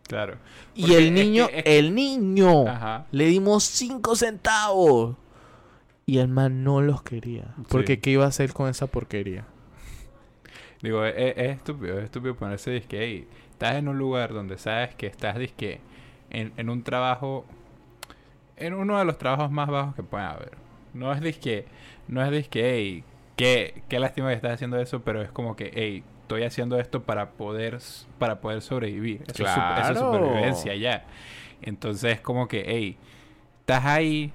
Claro. Y Porque el es niño, que- es que- el niño, Ajá. le dimos 5 centavos. Y el man no los quería. Porque Sí. ¿qué iba a hacer con esa porquería? Digo, es, es estúpido, es estúpido ponerse disque, hey, estás en un lugar donde sabes que estás disque en, en un trabajo, en uno de los trabajos más bajos que pueda haber. No es disque, no es disque, hey, qué, qué lástima que estás haciendo eso, pero es como que, hey, estoy haciendo esto para poder, para poder sobrevivir. Eso, es, eso es Claro. supervivencia ya. Entonces, como que, hey, estás ahí,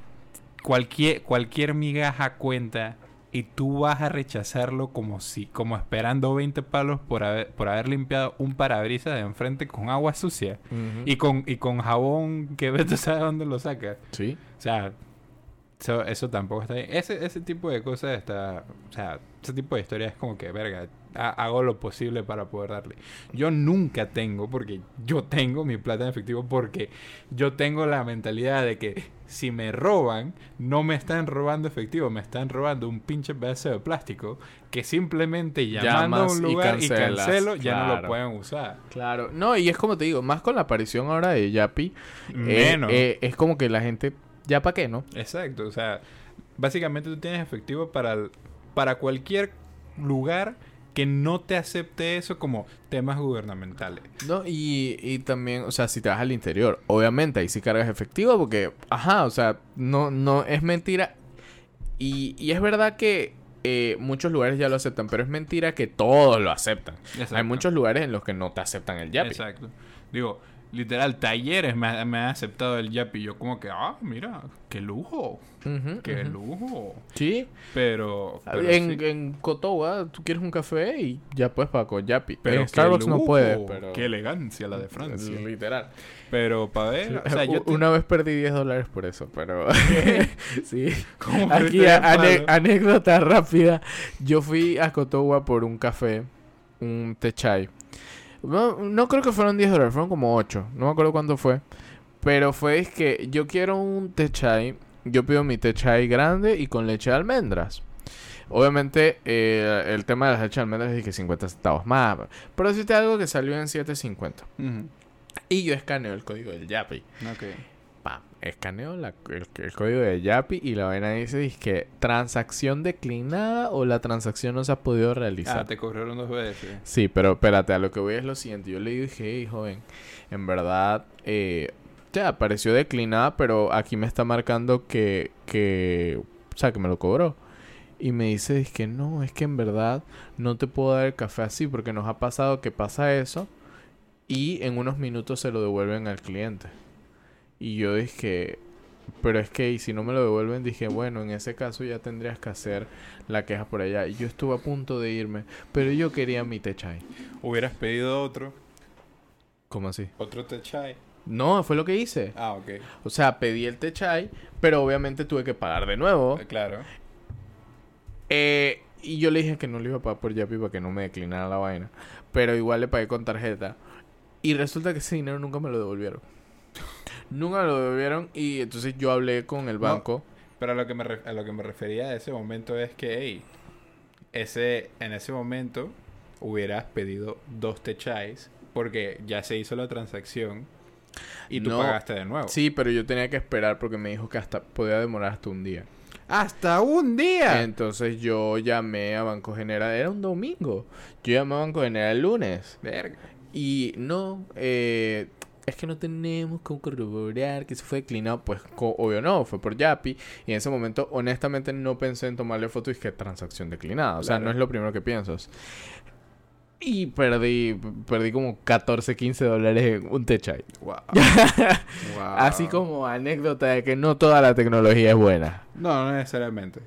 cualquier, cualquier migaja cuenta y tú vas a rechazarlo como si, como esperando 20 palos por haber, por haber limpiado un parabrisas de enfrente con agua sucia y con, y con jabón que ves tú sabes dónde lo sacas. Sí. O sea, eso, eso tampoco está bien. Ese, ese tipo de cosas está... O sea, ese tipo de historias es como que, verga, ha- hago lo posible para poder darle. Yo nunca tengo, porque yo tengo mi plata en efectivo, porque yo tengo la mentalidad de que si me roban, no me están robando efectivo, me están robando un pinche pedazo de plástico que simplemente llamando a un y lugar y, cancelas, cancelo, ya no lo pueden usar. Claro. No, y es como te digo, más con la aparición ahora de Yapi, eh, Menos. eh, es como que la gente, ¿ya para qué, no? Exacto, o sea, básicamente tú tienes efectivo para, el- para cualquier lugar que no te acepte eso como temas gubernamentales. No, y, y también, o sea, si te vas al interior, obviamente ahí sí cargas efectivo porque, ajá, o sea, no, no es mentira. Y, y es verdad que eh, muchos lugares ya lo aceptan, pero es mentira que todos lo aceptan. Hay muchos lugares en los que no te aceptan el Yapi. Exacto. Digo, literal, talleres me, ha- me aceptado el Yapi. Yo como que, ah, mira, qué lujo, qué lujo. Sí. Pero, pero en, sí. en Cotowa, tú quieres un café y ya puedes pagar con Yapi. Pero en Starbucks no puedes, pero... Qué elegancia la de Francia. Literal. Pero para ver, o sea, yo te- Una vez perdí 10 dólares por eso, pero... sí. ¿Cómo Aquí, ane- anécdota rápida. Yo fui a Cotowa por un café, un té chai. No, no creo que fueron 10 dólares, fueron como 8. No me acuerdo cuánto fue. Pero fue es que yo quiero un té chai. Yo pido mi té chai grande y con leche de almendras. Obviamente, eh, el tema de las leche de almendras es que 50 centavos más. Pero decirte algo que salió en 7.50. Ujú. Y yo escaneo el código del Yapi. Ok. Pam, escaneo la- el, el código de Yapi y la vaina dice que transacción declinada o la transacción no se ha podido realizar. Ah, te cobraron dos veces. Sí, pero espérate, a lo que voy es lo siguiente. Yo le dije, hey, joven, en verdad, eh, ya apareció declinada, pero aquí me está marcando que, que, o sea, que me lo cobró. Y me dice, es que no, es que en verdad no te puedo dar el café así porque nos ha pasado que pasa eso y en unos minutos se lo devuelven al cliente. Y yo dije, pero es que y si no me lo devuelven, dije, bueno, en ese caso ya tendrías que hacer la queja por allá. Y yo estuve a punto de irme, pero yo quería mi techai. Hubieras pedido otro, ¿Cómo así? otro te chai. No, fue lo que hice. Ah, ok. O sea, pedí el techai, pero obviamente tuve que pagar de nuevo. Eh, Claro. Eh, y yo le dije que no le iba a pagar por Yapi para que no me declinara la vaina. Pero igual le pagué con tarjeta. Y resulta que ese dinero nunca me lo devolvieron. nunca lo devolvieron y entonces yo hablé con el No. banco. Pero a lo que me, a lo que me refería a ese momento es que, hey, ese, en ese momento hubieras pedido dos techais porque ya se hizo la transacción y tú No. pagaste de nuevo. Sí, pero yo tenía que esperar porque me dijo que hasta podía demorar hasta un día. ¡Hasta un día! Entonces yo llamé a Banco General, era un domingo. Yo llamé a Banco General el lunes. Verga. Y no, eh, es que no tenemos cómo corroborar que se fue declinado. Pues obvio no, fue por Yapi. Y en ese momento, honestamente, no pensé en tomarle foto y que transacción declinada. O sea, Claro. no es lo primero que piensas. Y perdí, perdí como 14, 15 dólares en un techai. Wow. Wow. Así como anécdota de que no toda la tecnología es buena. No, no necesariamente.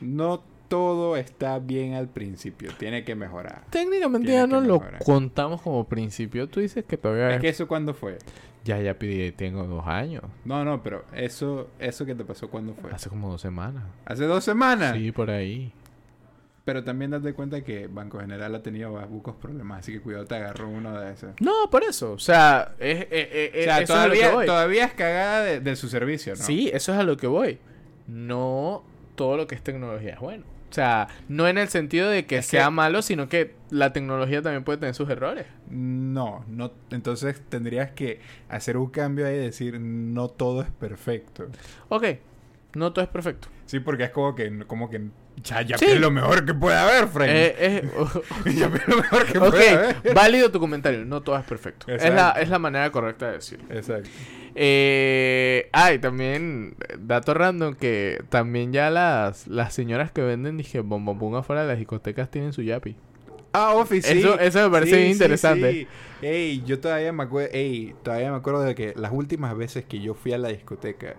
No todo está bien al principio. Tiene que mejorar. Técnicamente Tiene ya no lo contamos como principio. Tú dices que todavía Es que eso cuándo fue. ya ya pedí, tengo dos años. No, no, pero eso, eso que te pasó cuándo fue. Hace como dos semanas. Hace dos semanas. Sí, por ahí. Pero también date cuenta que Banco General ha tenido bucos problemas, así que cuidado, te agarró uno de esos. No, por eso. O sea, es, eh, eh, o sea, eso es a lo que todavía, voy. todavía es cagada de, de su servicio, ¿no? Sí, eso es a lo que voy. No todo lo que es tecnología es bueno. O sea, no en el sentido de que Es sea que- malo, sino que la tecnología también puede tener sus errores. No, no. Entonces tendrías que hacer un cambio ahí y decir, no todo es perfecto. Ok, no todo es perfecto. Sí, porque es como que, como que Ya, ya Sí. es lo mejor que puede haber, Frank. Eh, eh, ya es lo mejor que puede haber. ok, válido tu comentario. No todo es perfecto. Es la, es la manera correcta de decirlo. Exacto. Eh, ay, también, dato random, que también ya las, las señoras que venden, dije, bombón afuera de las discotecas tienen su yapi. Ah, Office, sí. Eso- eso me parece Sí, interesante. sí. Ey, yo todavía me acuerdo, ey, todavía me acuerdo de que las últimas veces que yo fui a la discoteca,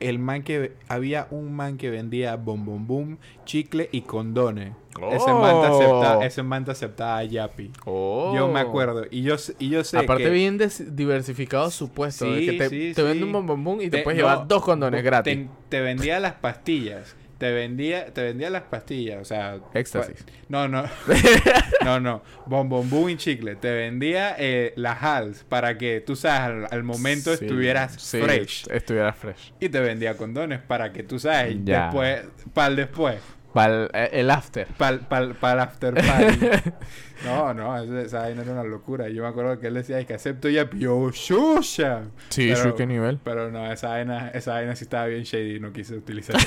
el man que había un man que vendía bom bom boom, chicle y condones. Ese man te Oh. aceptaba, ese man te aceptaba Yapi. Oh. Yo me acuerdo y yo sé- y yo sé Aparte, que bien diversificado su puesto. de Sí, que te, sí, te vende sí. un bombón y te, Te- puedes no, llevar dos condones te- gratis. Te, vendía las pastillas. Te vendía, te vendía las pastillas, o sea... Éxtasis. No, no. no, no. Bombón y chicle. Te vendía eh, las HALS para que tú sabes, al, al momento Sí, estuvieras sí, fresh. Estuvieras fresh. Y te vendía condones para que tú sabes, Ya. después, para el después. Para el, eh, el after. Para el after party. no, no, esa, vaina era una locura. Yo me acuerdo que él decía que acepto ya, yo, shusha. Sí, Pero- qué nivel. Pero no, esa vaina, esa vaina sí estaba bien shady y no quise utilizar.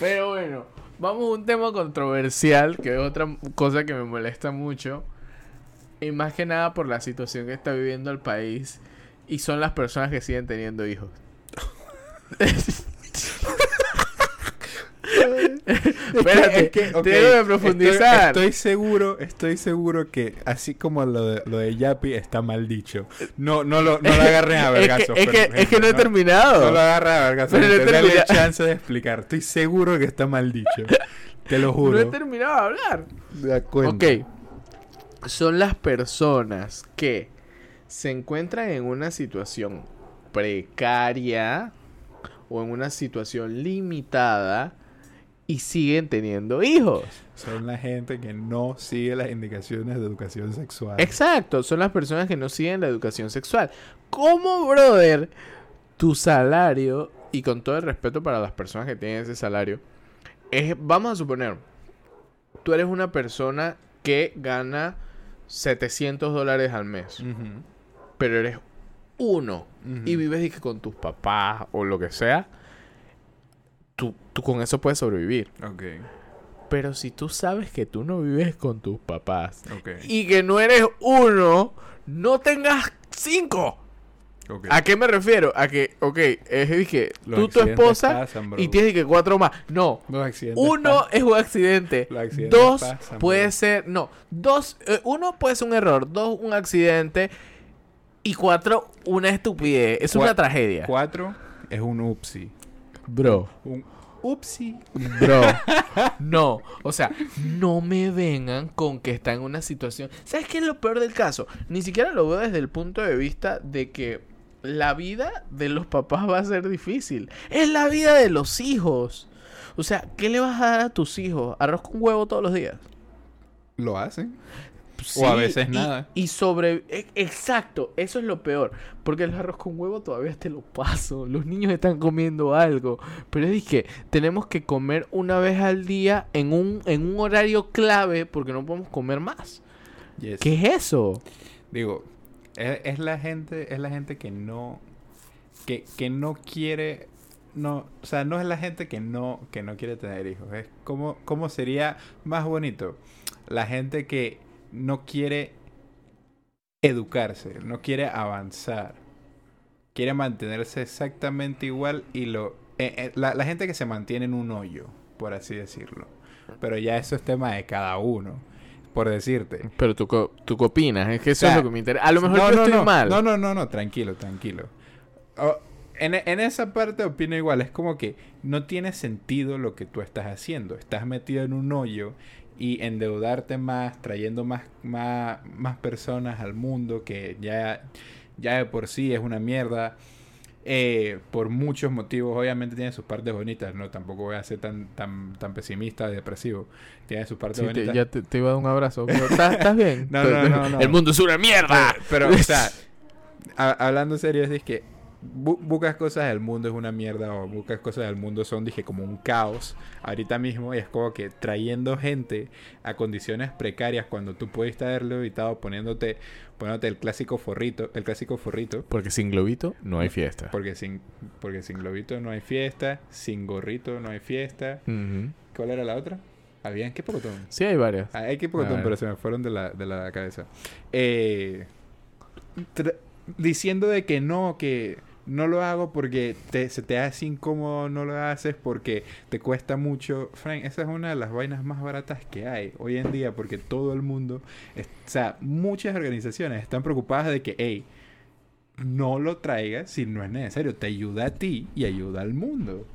Pero bueno, vamos a un tema controversial, que es otra cosa que me molesta mucho. Y más que nada por la situación que está viviendo el país. Y son las personas que siguen teniendo hijos. Espérate, Es que, ok, tengo que profundizar. Estoy, estoy seguro, estoy seguro que así como lo de, lo de Yapi está mal dicho. No, no lo, no lo agarren a es, que, es, que, es que no he terminado. No lo agarren a vergazos. Pero no Dale chance de explicar. Estoy seguro que está mal dicho. Te lo No juro. he terminado de hablar. Da cuenta. Ok. Son las personas que se encuentran en una situación precaria o en una situación limitada y siguen teniendo hijos. Son la gente que no sigue las indicaciones de educación sexual. Exacto, son las personas que no siguen la educación sexual. ¿Cómo, brother? Tu salario, y con todo el respeto para las personas que tienen ese salario, es, vamos a suponer, tú eres una persona que gana 700 dólares al mes, pero eres uno y vives dizque, con tus papás o lo que sea, tú, tú con eso puedes sobrevivir. Ok, Pero si tú sabes que tú no vives con tus papás y que no eres uno, no tengas cinco. ok. ¿A qué me refiero? A que, ok, es dije, tú, tu esposa pasan, y tienes que cuatro más. No, uno pasan. es un accidente. Dos pasan, puede bro. ser, no, dos, eh, uno puede ser un error, dos un accidente y cuatro una estupidez. Es una tragedia. Cuatro es un upsi. Bro, Un upsi. bro, no, o sea, no me vengan con que está en una situación. ¿Sabes qué es lo peor del caso? Ni siquiera lo veo desde el punto de vista de que la vida de los papás va a ser difícil. Es la vida de los hijos. O sea, ¿qué le vas a dar a tus hijos? ¿Arroz con huevo todos los días? Lo hacen. O a veces y- nada. Y sobre... e- Exacto, eso es lo peor. Porque el arroz con huevo todavía te lo paso. Los niños están comiendo algo. Pero es que tenemos que comer una vez al día en un, en un horario clave porque no podemos comer más. Yes. ¿Qué es eso? Digo, es, es la gente, es la gente que no, que, que no quiere, no, o sea, no es la gente que no, que no quiere tener hijos. Es como, cómo sería más bonito la gente que no quiere educarse, no quiere avanzar, quiere mantenerse exactamente igual y lo, eh, eh, la, la gente que se mantiene en un hoyo, por así decirlo. Pero ya eso es tema de cada uno, por decirte. Pero tú, tú qué opinas, es que eso O sea, es lo que me interesa. A lo mejor no, yo no, estoy no. mal. No, no, no, no, tranquilo, tranquilo. Oh, en, en esa parte opino igual. Es como que no tiene sentido lo que tú estás haciendo. Estás metido en un hoyo y endeudarte más, trayendo más, más, más personas al mundo que ya, ya de por sí es una mierda. Eh, por muchos motivos, obviamente tiene sus partes bonitas, no tampoco voy a ser tan, tan, tan pesimista y depresivo. Tiene sus partes Sí, te- bonitas. ya te, te iba a dar un abrazo. pero ¿Estás estás bien? No, no, no, no. El mundo es una mierda. Pero, pero, o sea, a- hablando serio, es que bu- buscas cosas del mundo es una mierda o buscas cosas del mundo son, dije, como un caos ahorita mismo y es como que trayendo gente a condiciones precarias cuando tú pudiste haberlo evitado poniéndote, poniéndote el clásico forrito, el clásico forrito, Porque sin globito no hay fiesta. porque sin, porque sin globito no hay fiesta, sin gorrito no hay fiesta. ¿Cuál era la otra? ¿Habían qué pocotón? Sí, hay varias. Ah, hay que pocotón, pero se me fueron de la, de la cabeza. Eh, diciendo de que no, que no lo hago porque te, se te hace incómodo, no lo haces porque te cuesta mucho. Frank, esa es una de las vainas más baratas que hay hoy en día porque todo el mundo, o sea, muchas organizaciones están preocupadas de que, hey, no lo traigas si no es necesario. Te ayuda a ti y ayuda al mundo.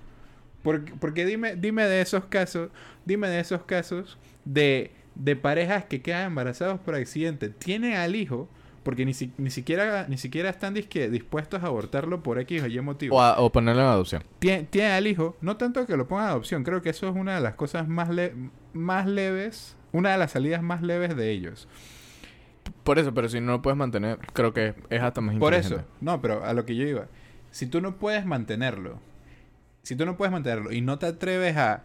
Porque, porque dime, dime de esos casos, dime de esos casos de, de parejas que quedan embarazados por accidente, tienen al hijo, porque ni, si- ni siquiera, ni siquiera están disque, dispuestos a abortarlo por X o Y motivo. O, a- o ponerlo en adopción. Tien- Tienen al hijo, no tanto que lo pongan a adopción, creo que eso es una de las cosas más, le- más leves, una de las salidas más leves de ellos. Por eso, pero si no lo puedes mantener, creo que es hasta más Por inteligente. eso, no, pero a lo que yo iba. Si tú no puedes mantenerlo, si tú no puedes mantenerlo y no te atreves a,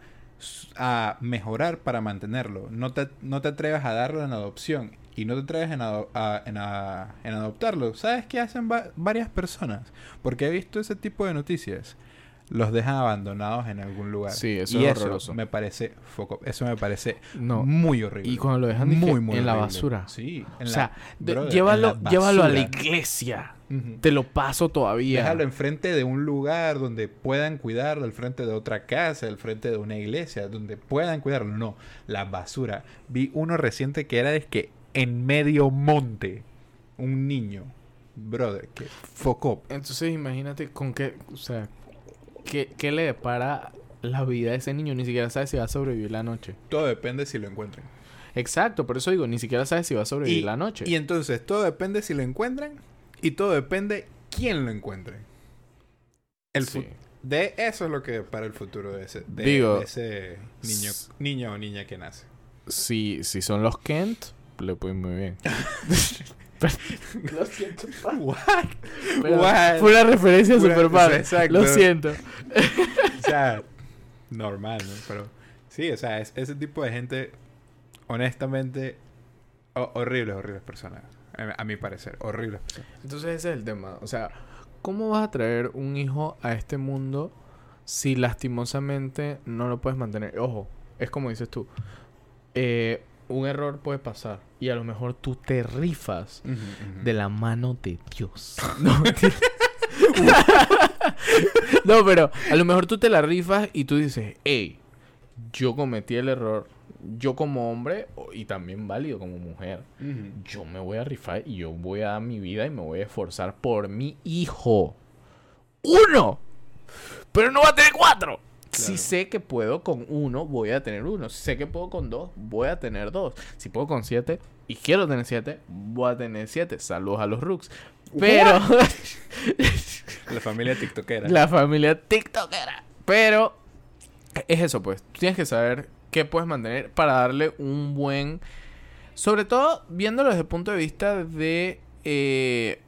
a mejorar para mantenerlo, no te, no te atreves a darlo en adopción y no te atreves en, ado- a- en, a- en adoptarlo, ¿sabes qué hacen va- varias personas? Porque he visto ese tipo de noticias. Los dejan abandonados en algún lugar. Sí, eso y es eso horroroso. me parece foco, eso me parece No. muy horrible. Y cuando lo dejan en la basura. Sí, en O la- sea, de- brother, llévalo, la llévalo a la iglesia. Te lo paso todavía. Déjalo enfrente de un lugar donde puedan cuidarlo, al frente de otra casa, al frente de una iglesia, donde puedan cuidarlo. No, la basura. Vi uno reciente que era de que en medio monte, un niño, brother, que focó. Entonces imagínate con qué, o sea, qué, qué le depara la vida a ese niño. Ni siquiera sabe si va a sobrevivir la noche. Todo depende si lo encuentran. Exacto, por eso digo, ni siquiera sabe si va a sobrevivir la noche. y entonces todo depende si lo encuentran y todo depende quién lo encuentre. El Sí. de eso es lo que para el futuro de ese, de- Digo, de ese niño, niño o niña que nace. Si, si son los Kent, le pueden muy bien. lo siento. What? Pero What? Fue una referencia super padre. exacto. Lo siento. o sea, normal, ¿no? Pero sí, o sea, es- ese tipo de gente, honestamente, ho- horribles, horribles personas. A, a mi parecer, horribles personas. Entonces ese es el tema. O sea, ¿cómo vas a traer un hijo a este mundo si lastimosamente no lo puedes mantener? Ojo, es como dices tú. eh, un error puede pasar y a lo mejor tú te rifas de la mano de Dios. No, pero a lo mejor tú te la rifas y tú dices, hey, yo cometí el error. Yo como hombre, y también válido como mujer, yo me voy a rifar y yo voy a dar mi vida y me voy a esforzar por mi hijo. ¡Uno! Pero no va a tener cuatro. Si sé que puedo con uno, voy a tener uno. Si sé que puedo con dos, voy a tener dos. Si puedo con siete y quiero tener siete, voy a tener siete. Saludos a los Rooks. Pero La familia tiktokera. la familia TikTokera. Pero es eso, pues. Tienes que saber qué puedes mantener para darle un buen. Sobre todo viéndolo desde el punto de vista de. eh,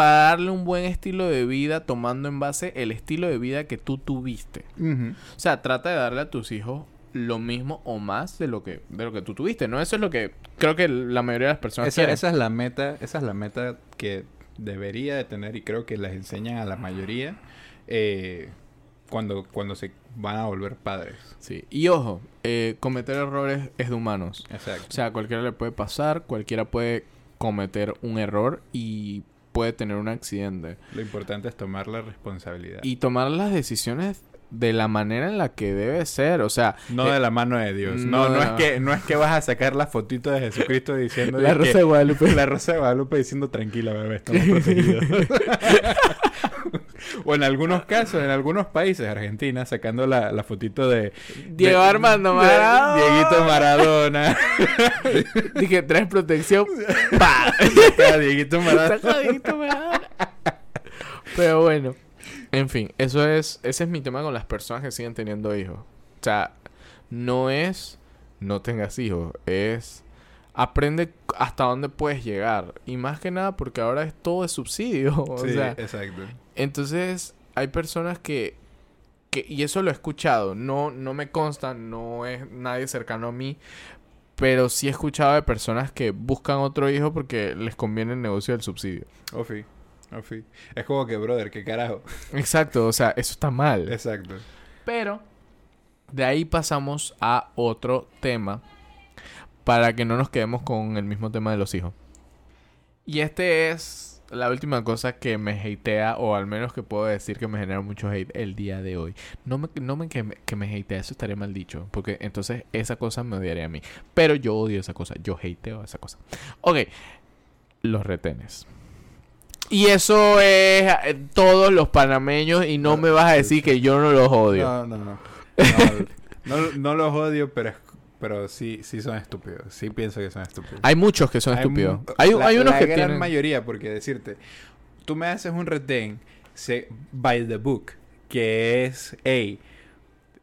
para darle un buen estilo de vida, tomando en base el estilo de vida que tú tuviste. O sea, trata de darle a tus hijos lo mismo o más de lo que de lo que tú tuviste, ¿no? Eso es lo que creo que la mayoría de las personas Esa, quieren. esa es la meta, esa es la meta que debería de tener y creo que les enseñan a la mayoría eh, cuando, cuando se van a volver padres. Sí. Y ojo, eh, cometer errores es de humanos. Exacto. O sea, cualquiera le puede pasar, cualquiera puede cometer un error y puede tener un accidente. Lo importante es tomar la responsabilidad. Y tomar las decisiones de la manera en la que debe ser. O sea, no eh, de la mano de Dios. no No, no, es que, no es que vas a sacar la fotito de Jesucristo diciendo la Rosa que- de Guadalupe. la Rosa de Guadalupe diciendo tranquila bebé, estamos protegidos. o en algunos casos, en algunos países, Argentina, sacando la, la fotito de Diego de- Armando de- Maradona. Dieguito Maradona. Dije, ¿traes protección? ¡Pa! Está Dieguito Maradona. Saca a Dieguito Maradona. Pero bueno, en fin, eso es, ese es mi tema con las personas que siguen teniendo hijos. O sea, no es no tengas hijos, es aprende hasta dónde puedes llegar. Y más que nada porque ahora es todo de subsidio. O Sí, sea, exacto. entonces hay personas que, que... Y eso lo he escuchado. No, no me consta, no es nadie cercano a mí. Pero sí he escuchado de personas que buscan otro hijo porque les conviene el negocio del subsidio. Ofi. Ofi. Es como que, brother, qué carajo. Exacto, o sea, eso está mal. Exacto. Pero de ahí pasamos a otro tema para que no nos quedemos con el mismo tema de los hijos. Y este es la última cosa que me hatea, o al menos que puedo decir que me genera mucho hate el día de hoy. No me, no me que, me que me hatea, eso estaría mal dicho, porque entonces esa cosa me odiaría a mí. Pero yo odio esa cosa, yo hateo esa cosa. Ok, los retenes. Y eso es eh, todos los panameños y no No, me vas a decir que yo no los odio. No, no, no. No, no, no los odio, pero, es- pero sí, sí son estúpidos. Sí pienso que son estúpidos. Hay muchos que son Hay estúpidos. Hay, la- hay unos la que gran tienen... mayoría, porque decirte, tú me haces un retén se, by the book, que es, hey,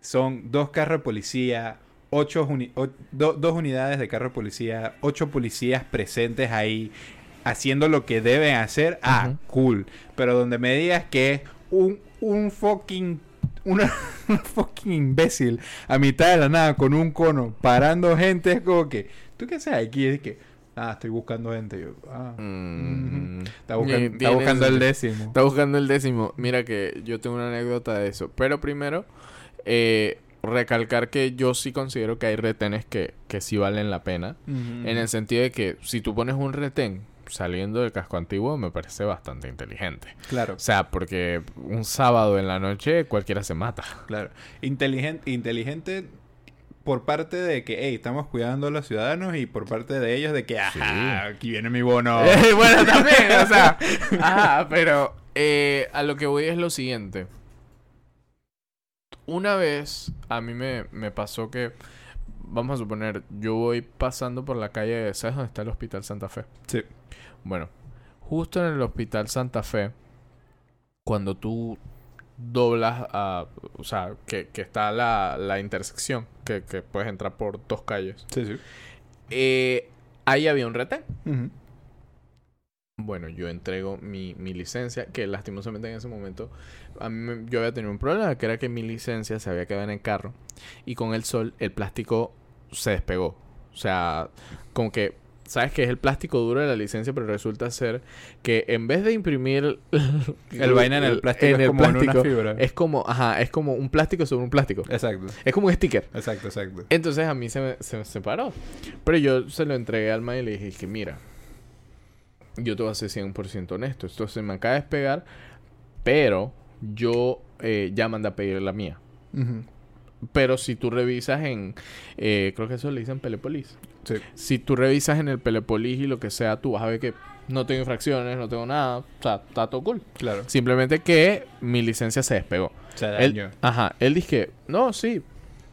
son dos carros de policía, ocho uni- o- do- dos unidades de carro de policía, ocho policías presentes ahí haciendo lo que deben hacer. Ah, Ujú. cool. Pero donde me digas que es un, un fucking una, un fucking imbécil a mitad de la nada con un cono parando gente es como que ¿tú qué haces aquí? es que ah estoy buscando gente yo ah Mm, está, buscan- buscando el décimo Está buscando el décimo. Mira que yo tengo una anécdota de eso. Pero primero, eh, recalcar que yo sí considero que hay retenes que, que sí valen la pena. En el sentido de que si tú pones un retén saliendo del casco antiguo, me parece bastante inteligente. claro O sea, porque un sábado en la noche cualquiera se mata. claro inteligente inteligente por parte de que hey, estamos cuidando a los ciudadanos y por parte de ellos de que ajá, Sí. aquí viene mi bono Eh, bueno, también, o sea. Ajá, pero eh, a lo que voy es lo siguiente. Una vez a mí me, me pasó que, vamos a suponer, yo voy pasando por la calle, ¿sabes dónde está el Hospital Santa Fe? sí Bueno, justo en el Hospital Santa Fe, cuando tú doblas a, o sea, que, que está la, la intersección, que, que puedes entrar por dos calles, sí sí eh, ahí había un retén. Ujú. Bueno, yo entrego mi, mi licencia, que lastimosamente en ese momento a mí me- yo había tenido un problema, que era que mi licencia se había quedado en el carro y con el sol el plástico se despegó. O sea, como que, ¿sabes que es el plástico duro de la licencia? Pero resulta ser que en vez de imprimir el vaina en el plástico es como en una fibra es como, ajá, es como un plástico sobre un plástico. exacto Es como un sticker. exacto exacto Entonces a mí se me, se me separó. Pero yo se lo entregué al man y le dije que mira, yo te voy a ser 100% honesto. Esto se me acaba de despegar, pero yo eh, ya mandé a pedir la mía. Pero si tú revisas en, eh, creo que eso le dicen Pelepolis. sí Si tú revisas en el Pelepolis y lo que sea, tú vas a ver que no tengo infracciones, no tengo nada. O sea, está todo cool. claro Simplemente que mi licencia se despegó. se Él, ajá, él dice que, no, sí,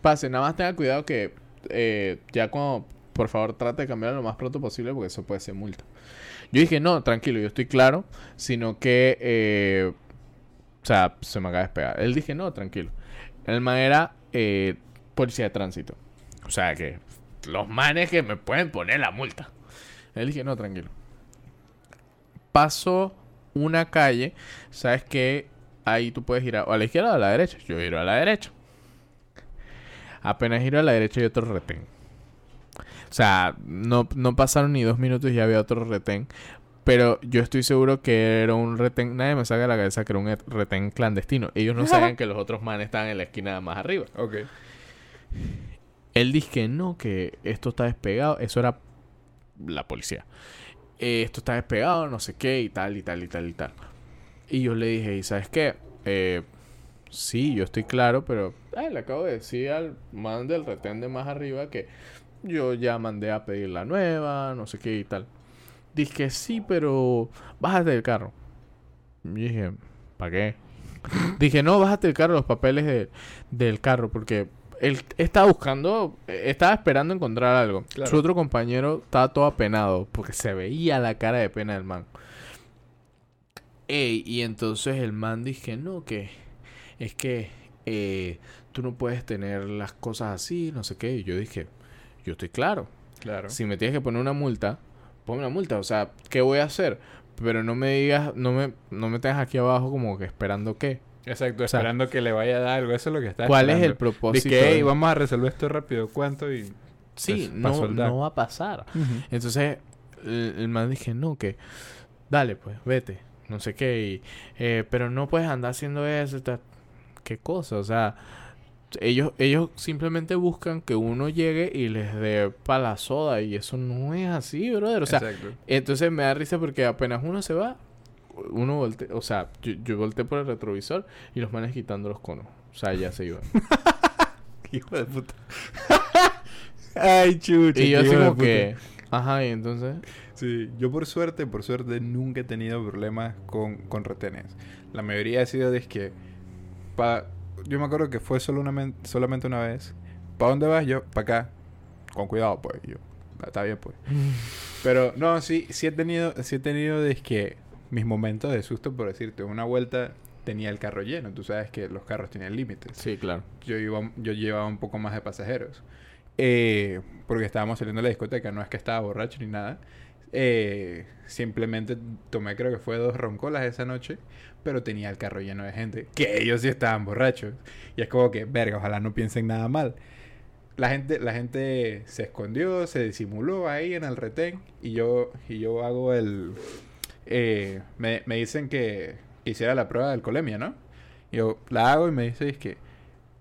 pase, nada más tenga cuidado que eh, ya cuando, por favor, trate de cambiarlo lo más pronto posible porque eso puede ser multa. Yo dije, no, tranquilo, yo estoy claro, sino que, eh, o sea, se me acaba de despegar. Él dije, no, tranquilo. El man era eh, policía de tránsito. O sea, que los manes que me pueden poner la multa. Él dije, no, tranquilo. Paso una calle, ¿sabes qué? Ahí tú puedes ir a, o a la izquierda o a la derecha. Yo giro a la derecha. Apenas giro a la derecha y otro retén. O sea, no, no pasaron ni dos minutos y ya había otro retén. Pero yo estoy seguro que era un retén. Nadie me saca de la cabeza que era un et- retén clandestino. Ellos no sabían que los otros manes estaban en la esquina más arriba. ok Él dice que no, que esto está despegado. Eso era la policía. Eh, esto está despegado, no sé qué, y tal, y tal, y tal, y tal. Y yo le dije, ¿y sabes qué? Eh, sí, yo estoy claro, pero eh, le acabo de decir al man del retén de más arriba que yo ya mandé a pedir la nueva, no sé qué y tal. Que sí, pero bájate del carro. Y dije, ¿para qué? Dije, no, bájate del carro, los papeles de- del carro, porque él estaba buscando, eh, estaba esperando encontrar algo. Claro. Su otro compañero estaba todo apenado, porque se veía la cara de pena del man. Ey, y entonces el man dije, no, que es que eh, tú no puedes tener las cosas así, no sé qué. Y yo dije, yo estoy claro. Claro. Si me tienes que poner una multa, ponme una multa. O sea, ¿qué voy a hacer? Pero no me digas, no me, no me tengas aquí abajo como que esperando qué. Exacto, sea, esperando que le vaya a dar algo. Eso es lo que está ¿Cuál es el esperando. propósito? Dice que, "Ey, de- vamos a resolver esto rápido. ¿Cuánto? Y... Sí, pues, no, no va a pasar. Entonces, el, el man dije, no, que dale, pues, vete. No sé qué. Y, eh, pero no puedes andar haciendo eso. ¿Qué cosa? O sea, ellos, ellos simplemente buscan que uno llegue y les dé pa' la soda. Y eso no es así, brother. O sea, Exacto. entonces me da risa porque apenas uno se va, uno voltea. O sea, yo, yo volteé por el retrovisor y los manes quitando los conos. O sea, ya se iban. Hijo de puta. Ay, chucha. y yo así como que. Ajá, y entonces. Sí, yo por suerte, por suerte nunca he tenido problemas con, con retenes. La mayoría ha sido de que... Pa, yo me acuerdo que fue solo una men- solamente una vez. ¿Para dónde vas? Yo, para acá. Con cuidado, pues. Yo, "Ah, está bien, pues. Pero no, sí, sí he tenido, sí he tenido de que mis momentos de susto, por decirte, una vuelta tenía el carro lleno. Tú sabes que los carros tienen límites. Sí, claro. Yo, iba, yo llevaba un poco más de pasajeros. Eh, porque estábamos saliendo de la discoteca, no es que estaba borracho ni nada. Eh, simplemente tomé, creo que fue dos roncolas esa noche, pero tenía el carro lleno de gente, que ellos sí estaban borrachos. Y es como que, verga, ojalá no piensen nada mal. La gente, la gente se escondió, se disimuló ahí en el retén y yo, y yo hago el... eh, me, me dicen que hiciera la prueba de alcoholemia, ¿no? Yo la hago y me dice es que,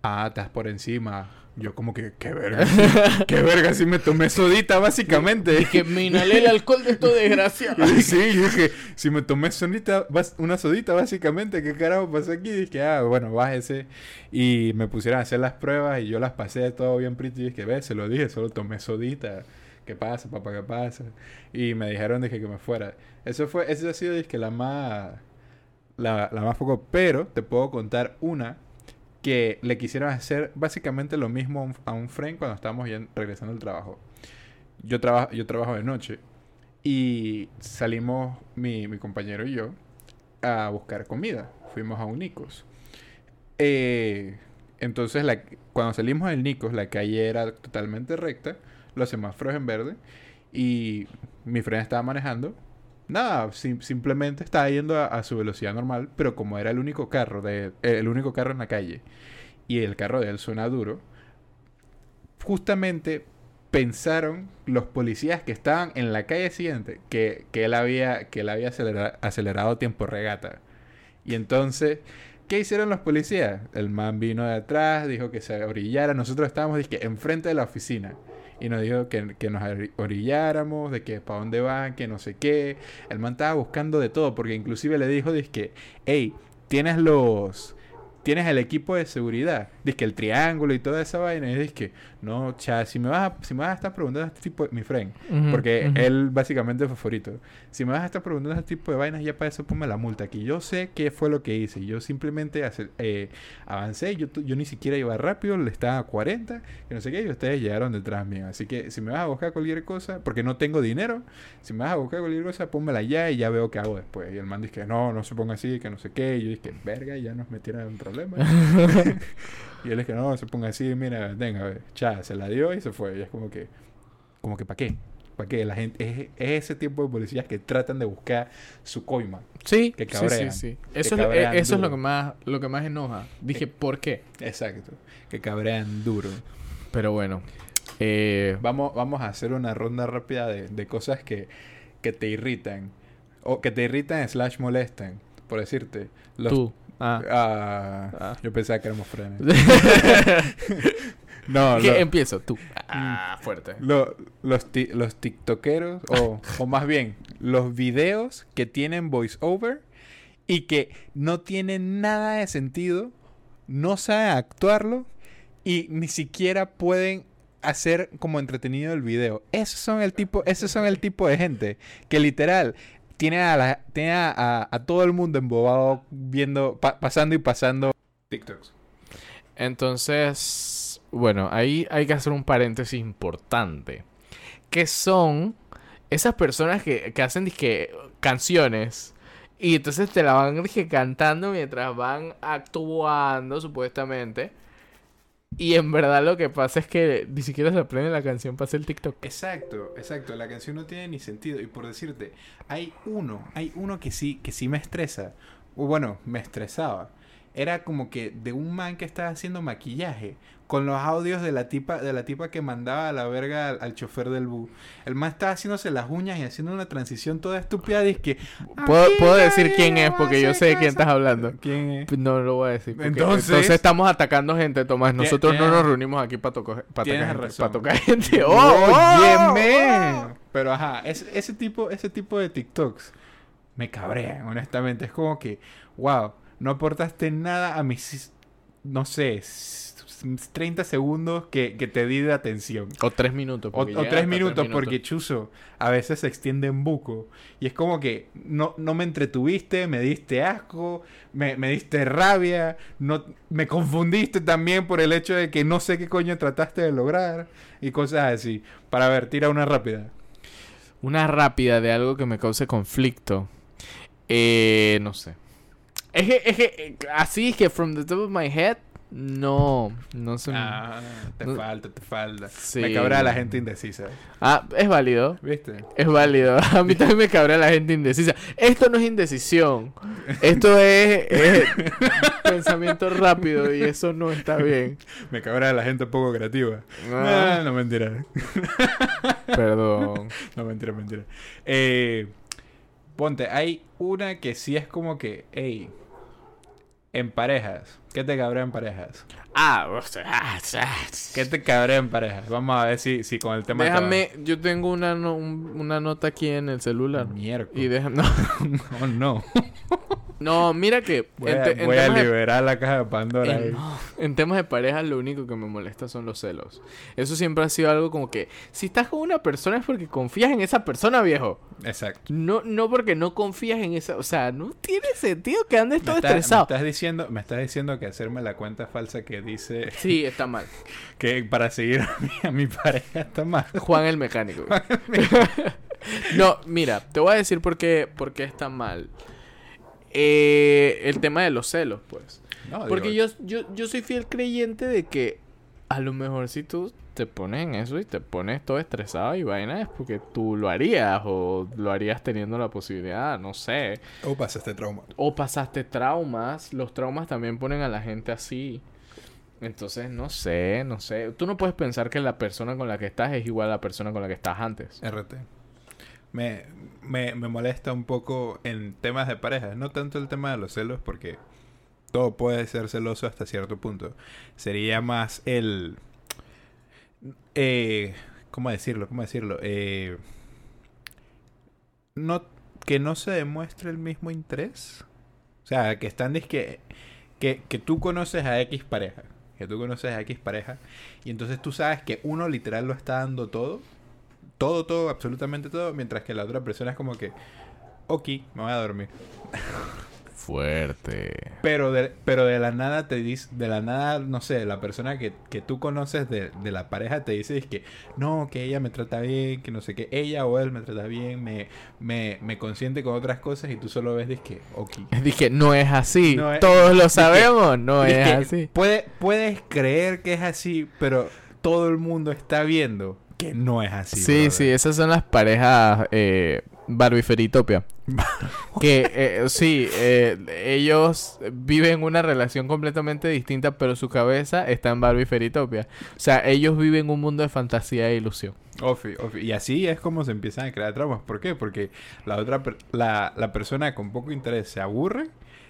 ah, estás por encima. Yo como que, qué verga, qué verga, si me tomé sodita básicamente. Y que me inhalé el alcohol de estos desgraciados. sí, yo dije, si me tomé sonita, bas- una sodita básicamente, ¿qué carajo pasó aquí? dije, ah, bueno, bájese. Y me pusieron a hacer las pruebas y yo las pasé todo bien pretty. Y dije, ve, se lo dije, solo tomé sodita. ¿Qué pasa, papá? ¿Qué pasa? Y me dijeron, dije, que me fuera. Eso fue, eso ha sido, dije, la más, la, la más poco. Pero te puedo contar una que le quisieron hacer básicamente lo mismo a un, friend cuando estábamos regresando al trabajo. Yo, trabajo yo trabajo de noche y salimos mi, compañero y yo a buscar comida. Fuimos a un Nicos. Eh, entonces, cuando salimos del Nicos, la calle era totalmente recta, los semáforos en verde y mi friend estaba manejando. Nada, sim- simplemente estaba yendo a, su velocidad normal, pero como era el único carro de, eh, el único carro en la calle y el carro de él suena duro, justamente pensaron los policías que estaban en la calle siguiente que, que él había, que él había acelera- acelerado tiempo regata. Y entonces, ¿qué hicieron los policías? El man vino de atrás, dijo que se orillara. Nosotros estábamos dizque, enfrente de la oficina. Y nos dijo que, que nos ori- orilláramos, de que para dónde van, que no sé qué. El man estaba buscando de todo, porque inclusive le dijo, que hey, tienes los... Tienes el equipo de seguridad. Dice el triángulo y toda esa vaina. Y dice que, no, cha, si me vas a, si me vas a estar preguntando este tipo de... Mi friend. Porque él básicamente es favorito. Si me vas a estar preguntando ese tipo de vainas, ya para eso ponme la multa aquí. Yo sé qué fue lo que hice. Yo simplemente hace- eh, avancé. Yo, yo ni siquiera iba rápido. Le estaba a 40. Que no sé qué. Y ustedes llegaron detrás mío. Así que si me vas a buscar cualquier cosa, porque no tengo dinero. Si me vas a buscar cualquier cosa, pónmela ya y ya veo qué hago después. Y el man dice que no, no se ponga así, que no sé qué. Y yo dije, verga, ya nos metieron en problemas. y él es que no, se ponga así, mira, venga, a ver, cha, se la dio y se fue. Y es como que, como que, ¿para qué? ¿Para qué? La gente, es, es ese tipo de policías que tratan de buscar su coima. Sí, que sí, cabrean, sí, sí. Eso, es, lo- eh, eso es lo que más lo que más enoja. Dije, ¿por qué? Exacto. Que cabrean duro. Pero bueno, eh, Vamos, vamos a hacer una ronda rápida de, de cosas que, que te irritan. O que te irritan slash molestan. Por decirte. Los, tú. Ah. Ah, Ah. Yo pensaba que éramos frenes. no, ¿Qué? lo- Empiezo, tú. Ah, fuerte. Lo- los, ti- los tiktokeros, o, o más bien, los videos que tienen voiceover y que no tienen nada de sentido, no saben actuarlo y ni siquiera pueden hacer como entretenido el video. Esos son el tipo, esos son el tipo de gente que literal tiene a, la, tiene a, a- todo el mundo embobado viendo, pa- pasando y pasando TikToks. Entonces, bueno, ahí hay que hacer un paréntesis importante. Que son esas personas que, que hacen canciones y entonces te la van cantando mientras van actuando, supuestamente. Y en verdad lo que pasa es que ni siquiera se aprende la canción para el TikTok. Exacto, exacto. La canción no tiene ni sentido. Y por decirte, hay uno, hay uno que sí, que sí me estresa. O bueno, me estresaba. Era como que de un man que estaba haciendo maquillaje con los audios de la tipa, de la tipa que mandaba a la verga al, al chofer del bus. El man estaba haciéndose las uñas y haciendo una transición toda estúpida. Y es que. Puedo, "Aquí puedo decir quién es porque yo sé de quién caso". estás hablando. ¿Quién es? No lo voy a decir. porque Entonces- entonces, estamos atacando gente, Tomás. Nosotros no nos reunimos aquí para tocar, gente, para tocar gente. ¡Oh! ¡Óyeme! Pero ajá, ese, ese tipo, ese tipo de TikToks me cabrean, honestamente. Es como que, wow, no aportaste nada a mis, no sé, 30 segundos que, que te di de atención. O tres minutos. O, porque o tres minutos, porque Chuzo a veces se extiende en buco. Y es como que no, no me entretuviste, me diste asco, me, me diste rabia, no, me confundiste también por el hecho de que no sé qué coño trataste de lograr y cosas así. Para ver, tira una rápida. Una rápida de algo que me cause conflicto. Eh, no sé. Es que, es que, eh, así es que from the top of my head, no, no sé. Ah, te no- falta, te falta. Sí. Me cabrea la gente indecisa. Ah, es válido. ¿Viste? Es válido. A mí también me cabrea la gente indecisa. Esto no es indecisión. Esto es, es pensamiento rápido y eso no está bien. Me cabrea la gente poco creativa. Ah, Ah, no mentira. perdón. No, mentira, mentira. Eh, ponte, hay una que sí es como que, hey, en parejas. ¿Qué te cabrea en parejas? Ah, ¿Qué te cabrea en parejas? Vamos a ver si, si con el tema... Déjame, yo tengo una, no- un- una nota aquí en el celular. Miércoles. Y no, No, no. no, mira que Voy, en, a, te- en voy a de- liberar la caja de Pandora. en- ahí. en temas de pareja lo único que me molesta son los celos. Eso siempre ha sido algo como que si estás con una persona es porque confías en esa persona, viejo. Exacto. No, no porque no confías en esa, o sea, no tiene sentido que andes Me, todo está- me estresado. estás diciendo, me estás diciendo que hacerme la cuenta falsa que dice Sí, está mal. que para seguir a mi, a mi pareja está mal. Juan el mecánico. no, mira, te voy a decir por qué, por qué está mal. Eh, el tema de los celos, pues. No, Porque digo, yo, yo, yo soy fiel creyente de que a lo mejor si tú te pones en eso y te pones todo estresado y vaina es porque tú lo harías o lo harías teniendo la posibilidad, no sé. Oh, pasa este trauma. O pasaste traumas, los traumas también ponen a la gente así. Entonces, no sé, no sé. Tú no puedes pensar que la persona con la que estás es igual a la persona con la que estás antes. RT. Me, me, me molesta un poco en temas de pareja. No tanto el tema de los celos, porque todo puede ser celoso hasta cierto punto. Sería más el... Eh, ¿Cómo decirlo? ¿Cómo decirlo? Eh, no, que no se demuestre el mismo interés. O sea, que están que, que, que tú conoces a X pareja. Que tú conoces a X pareja. Y entonces tú sabes que uno literal lo está dando todo todo, todo, absolutamente todo, mientras que la otra persona es como que, ok, me voy a dormir. Fuerte. Pero de, pero de la nada te dice, de la nada, no sé, la persona que, que tú conoces de, de la pareja te dice es que no, que ella me trata bien, que no sé qué, ella o él me trata bien, me, me, me consiente con otras cosas y tú solo ves, que ok. Dije, no es así. No es- Todos lo sabemos, no es Dizque, así. Puede, puedes creer que es así, pero todo el mundo está viendo que no es así. Sí, brother. sí, esas son las parejas eh, Barbiferitopia. que eh, sí, eh, ellos viven una relación completamente distinta, pero su cabeza está en Barbiferitopia. O sea, ellos viven un mundo de fantasía e ilusión. Ofi, ofi. Y así es como se empiezan a crear traumas. ¿Por qué? Porque la otra per- la, la persona con poco interés se aburre,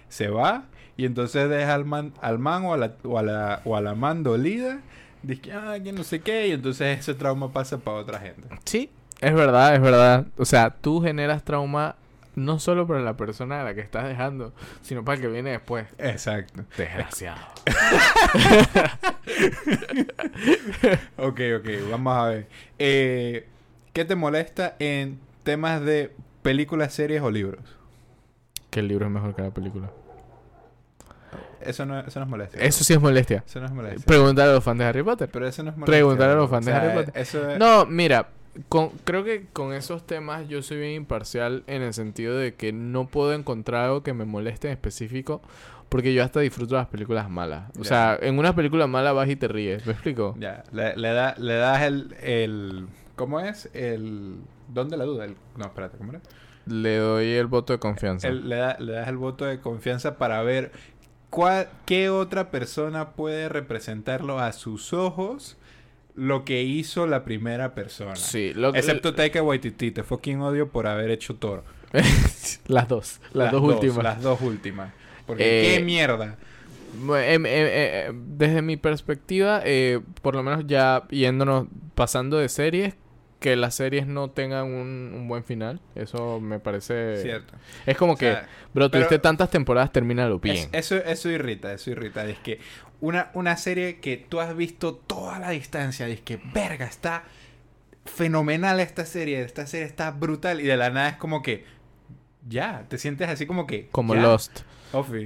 se va y entonces deja al man, al man o a la, o a la, o a la man dolida. Dice que, ah, que no sé qué. Y entonces ese trauma pasa para otra gente. Sí, es verdad, es verdad. O sea, tú generas trauma no solo para la persona a la que estás dejando, sino para el que viene después. Exacto. Desgraciado. Ok, ok. Vamos a ver. Eh, ¿Qué te molesta en temas de películas, series o libros? que el libro es mejor que la película. Eso no, eso no es molestia. Eso sí es molestia. Eso no es molestia. Preguntar a los fans de Harry Potter. Pero eso no es molestia. Preguntar a los fans de O sea, Harry Potter. Eso es... No, mira, con- creo que con esos temas yo soy bien imparcial en el sentido de que no puedo encontrar algo que me moleste en específico Porque yo hasta disfruto las películas malas. O sea, en una película mala vas y te ríes. ¿Me explico? Ya, le, le, da, le das el, el... ¿Cómo es? El... ¿Dónde la duda? El, no, espérate, ¿cómo era? Le doy el voto de confianza. El- le, da- le das el voto de confianza para ver cuál, qué otra persona puede representarlo a sus ojos lo que hizo la primera persona. Sí, lo que- Excepto Taika Waititi, te fucking odio por haber hecho Thor. las dos. Las, dos, últimas. Las dos últimas. Porque Eh, qué mierda. Em, em, eh, desde mi perspectiva, eh, por lo menos ya yéndonos, pasando de series, que las series no tengan un, un buen final. Eso me parece... Cierto. Es como O sea, que, bro, tuviste tantas temporadas, termínalo bien. Es- eso, eso irrita, eso irrita. Es que una, una serie que tú has visto toda la distancia, es que, verga, está fenomenal esta serie, esta serie está brutal, y de la nada es como que, ya, te sientes así como que... Como ya, Lost.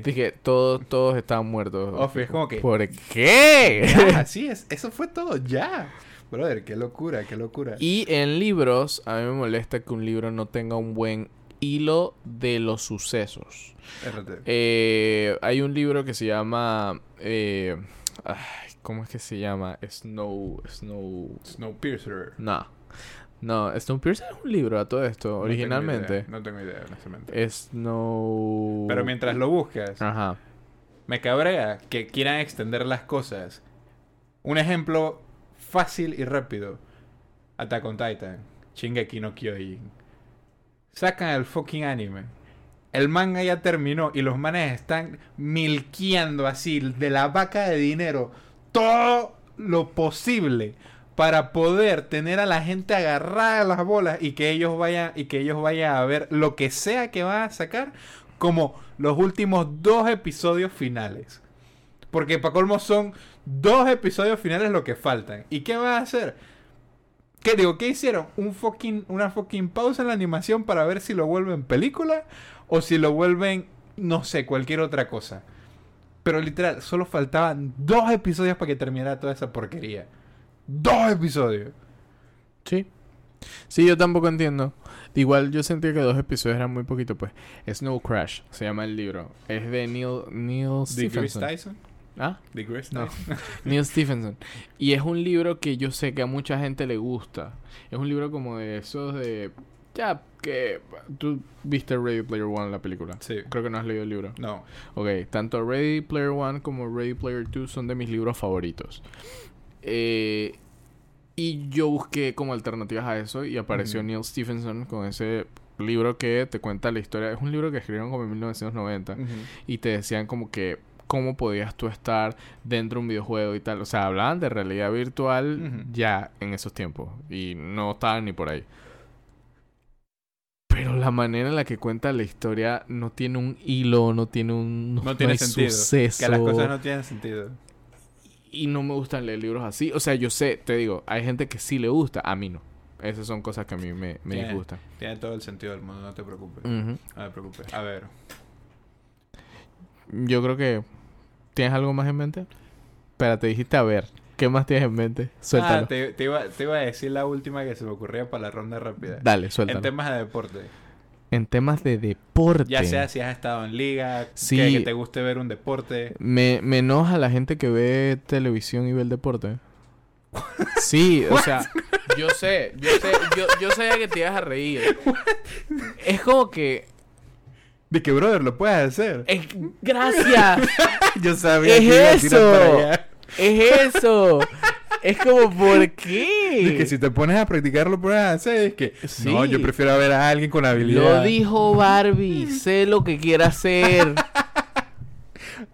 Dije, todos, todos estaban muertos. Ofi, es como que... ¿Por qué? Ya, así es, eso fue todo, ya. Brother, qué locura, qué locura. Y en libros, a mí me molesta que un libro no tenga un buen hilo de los sucesos. RT. Eh, hay un libro que se llama... eh, ay, ¿Cómo es que se llama? Snow... Snow... Snowpiercer. No. No, Snowpiercer es un libro a todo esto, No originalmente. No tengo idea, honestamente. Snow... Pero mientras lo buscas, Ajá. me cabrea que quieran extender las cosas. Un ejemplo fácil y rápido. Attack on Titan. Shingeki no Kyojin. Sacan el fucking anime. El manga ya terminó y los manes están milqueando así de la vaca de dinero todo lo posible para poder tener a la gente agarrada a las bolas y que ellos vayan y que ellos vayan a ver lo que sea que van a sacar como los últimos dos episodios finales. Porque para colmo son dos episodios finales lo que faltan. ¿Y qué van a hacer? ¿Qué digo? ¿Qué hicieron? ¿Un fucking, ¿Una fucking pausa en la animación para ver si lo vuelven película? ¿O si lo vuelven, no sé, cualquier otra cosa? Pero literal, solo faltaban dos episodios para que terminara toda esa porquería. Dos episodios. Sí. Sí, yo tampoco entiendo. Igual yo sentía que dos episodios eran muy poquito, pues. Snow Crash se llama el libro. Es de Neil, Neil ¿De Chris Stephenson. Tyson? ¿Ah? ¿De Chris No. Neil Stephenson. Y es un libro que yo sé que a mucha gente le gusta. Es un libro como de esos de... Ya, que... Tú viste Ready Player One, la película. Sí. Creo que no has leído el libro. No. Ok, tanto Ready Player One como Ready Player 2 son de mis libros favoritos. Eh, y yo busqué como alternativas a eso y apareció. Neil Stephenson con ese libro que te cuenta la historia. Es un libro que escribieron como en 1990 Ujú. y te decían como que cómo podías tú estar dentro de un videojuego y tal. O sea, hablaban de realidad virtual ya en esos tiempos y no estaban ni por ahí. Pero la manera en la que cuenta la historia no tiene un hilo, no tiene un No tiene hay sentido. suceso. Que las cosas no tienen sentido. Y no me gustan leer libros así. O sea, yo sé, te digo, hay gente que sí le gusta, a mí no. Esas son cosas que a mí me, me Tiene- disgustan. Tiene todo el sentido del mundo, no te preocupes. No te preocupes. A ver. Yo creo que... ¿Tienes algo más en mente? Espérate, dijiste a ver. ¿Qué más tienes en mente? Suéltalo. Ah, te, te iba, te iba a decir la última que se me ocurría para la ronda rápida. Dale, suéltalo. En temas de deporte. En temas de deporte. Ya sea si has estado en liga, Sí. que, que te guste ver un deporte. Me, me enoja la gente que ve televisión y ve el deporte. Sí, o sea, yo sé, yo sé, yo, yo sabía que te ibas a reír. Es como que... De que, brother, lo puedes hacer. Es, gracias. Yo sabía Es que iba a tirar eso. para allá. Es eso. Es como, ¿por qué? De que si te pones a practicar lo puedes hacer. Es que, Sí. no, yo prefiero ver a alguien con habilidad. Lo dijo Barbie. Sé lo que quiere hacer.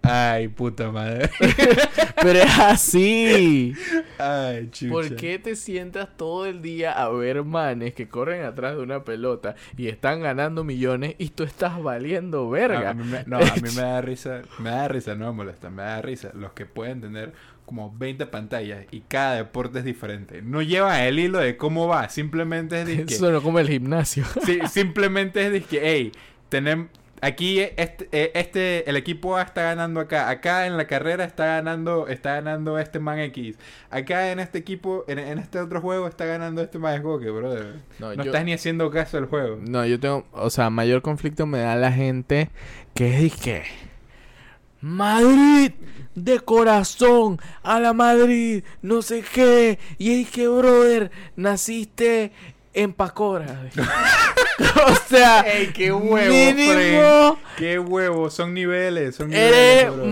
Ay, puta madre. Pero es así. Ay, chucha. ¿Por qué te sientas todo el día a ver manes que corren atrás de una pelota y están ganando millones y tú estás valiendo verga? A, a mí me- no, a mí me da risa, me da risa, no me molesta, me da risa los que pueden tener como 20 pantallas y cada deporte es diferente. No llevan el hilo de cómo va, simplemente es de que, Eso no como el gimnasio. sí, simplemente es de que, hey, tenemos aquí este, eh, este el equipo A está ganando acá, acá en la carrera está ganando está ganando este man X, acá en este equipo en, en este otro juego está ganando este man que brother, No, no yo- estás ni haciendo caso al juego. No, yo tengo, o sea, mayor conflicto me da la gente que es que Madrid de corazón, a la Madrid, no sé qué. Y es que, brother, naciste en Pacora. o sea, ¡Ey, qué huevo, mínimo! ¡Qué huevo! Son niveles, son niveles. eres bro.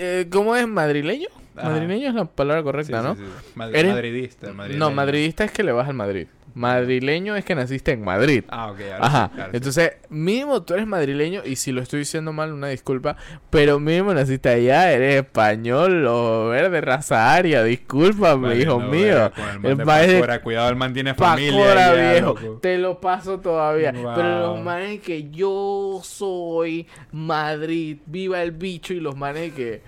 Eh, ¿cómo es madrileño? Ajá. Madrileño es la palabra correcta, sí, ¿no? sí. Mad- Eres- Madridista, No, madridista es que le vas al Madrid. Madrileño es que naciste en Madrid. Ah, ok. ahora Ajá, sí, entonces mínimo tú eres madrileño y si lo estoy diciendo mal, una disculpa, pero mínimo naciste allá, eres español o verde, raza aria, discúlpame, Vale, hijo no, mío. el El de país de Pacora, Cuidado, el man tiene familia. Pacora, viejo, loco. te lo paso todavía. Wow. Pero los manes que yo soy Madrid, viva el bicho y los manes que...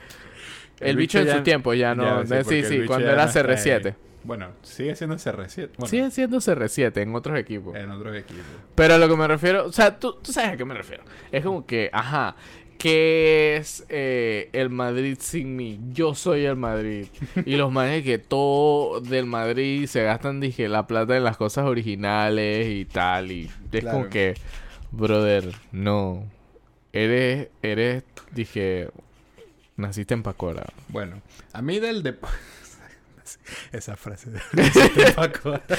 El, El bicho, bicho en ya- su tiempo ya no... Ya, sí, sí, cuando era no está CR7. ahí. Bueno, sigue siendo CR7. Bueno, Sigue siendo CR7 en otros equipos. en otros equipos. Pero a lo que me refiero, o sea, tú, tú sabes a qué me refiero. Es como que, ajá, ¿qué es eh, el Madrid sin mí? Yo soy el Madrid. y los manes que todo del Madrid se gastan, dije, la plata en las cosas originales y tal. Y es Claro. como que, brother, no. Eres, eres, dije, naciste en Pacora. Bueno, a mí del deporte... Esa frase de Paco.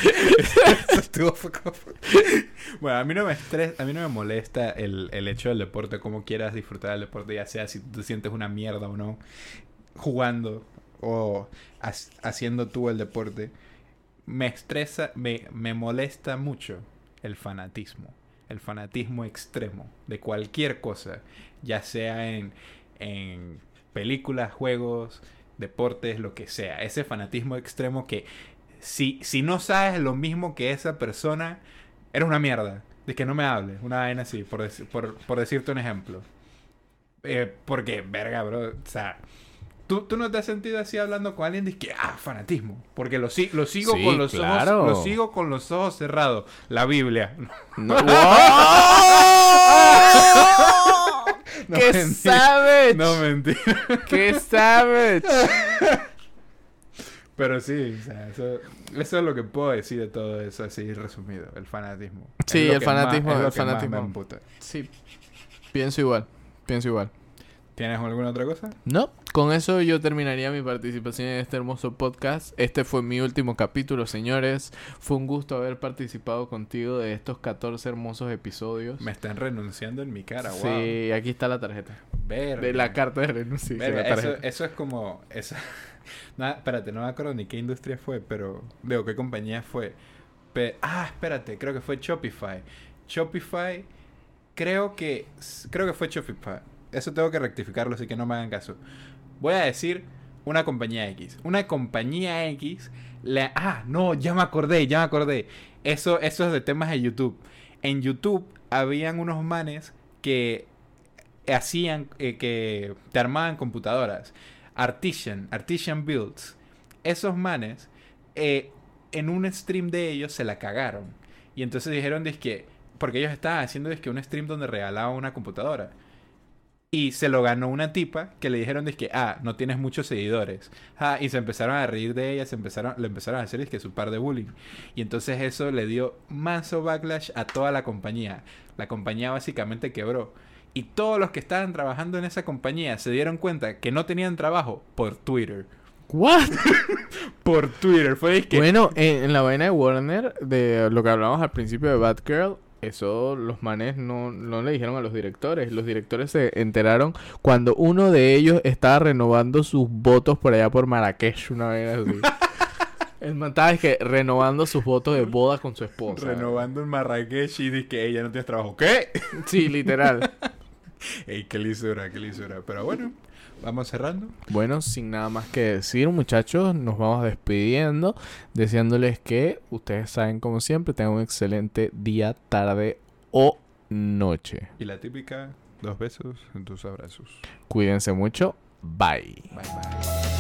Bueno, a mí no me estresa, a mí no me molesta el, el hecho del deporte, como quieras disfrutar del deporte, ya sea si tú te sientes una mierda o no, jugando o ha- haciendo tú el deporte. Me estresa, me, me molesta mucho el fanatismo. El fanatismo extremo de cualquier cosa, ya sea en, en películas, juegos, deportes, lo que sea. Ese fanatismo extremo que si, si no sabes lo mismo que esa persona, eres una mierda. De que no me hables. Una vaina así, por, por, por decirte un ejemplo. Eh, porque, verga, bro. O sea, ¿tú, tú no te has sentido así hablando con alguien de que, ah, fanatismo. Porque lo, si- lo sigo Sí, con los claro. ojos. Lo sigo con los ojos cerrados. La Biblia. No. No, ¡Qué savage! No, mentira. ¡Qué savage! Pero sí, o sea, eso, eso es lo que puedo decir de todo eso, así resumido, el fanatismo. Sí, el más- fanatismo, lo el más fanatismo. Sí, pienso igual, pienso igual. ¿Tienes alguna otra cosa? No, con eso yo terminaría mi participación en este hermoso podcast. Este fue mi último capítulo, señores. Fue un gusto haber participado contigo de estos 14 hermosos episodios. Me están renunciando en mi cara, wow. Sí, aquí está la tarjeta. Verga. De la carta de renuncia. Verga, eso, es como... Eso... Nada, espérate, no me acuerdo ni qué industria fue, pero... Veo qué compañía fue. Pe- ah, espérate, creo que fue Shopify. Shopify, creo que... Creo que fue Shopify. Eso tengo que rectificarlo, así que no me hagan caso. Voy a decir una compañía X. Una compañía X... Le... Ah, no, ya me acordé, ya me acordé. Eso, eso es de temas de YouTube. En YouTube habían unos manes que hacían eh, que te armaban computadoras. Artisan, Artisan Builds. Esos manes, eh, en un stream de ellos se la cagaron. Y entonces dijeron, que porque ellos estaban haciendo que un stream donde regalaban una computadora. Y se lo ganó una tipa que le dijeron, que ah, no tienes muchos seguidores. Ah, y se empezaron a reír de ella, se empezaron, le empezaron a hacer que su par de bullying. Y entonces eso le dio manso backlash a toda la compañía. La compañía básicamente quebró. Y todos los que estaban trabajando en esa compañía se dieron cuenta que no tenían trabajo por Twitter. ¿What? Por Twitter. Fue que Bueno, en, en la vaina de Warner, de lo que hablamos al principio de Batgirl, eso los manes no, no le dijeron a los directores. Los directores se enteraron cuando uno de ellos estaba renovando sus votos por allá por Marrakech, una vez así. El man estaba es que renovando sus votos de boda con su esposa. renovando en Marrakech y dice que ella no tiene trabajo. ¿Qué? Sí, literal. Ey, qué lisura, qué lisura. Pero bueno, vamos cerrando. Bueno, sin nada más que decir, muchachos, nos vamos despidiendo, deseándoles que ustedes saben, como siempre, tengan un excelente día, tarde o noche. Y la típica, dos besos tus abrazos. Cuídense mucho. Bye. Bye bye.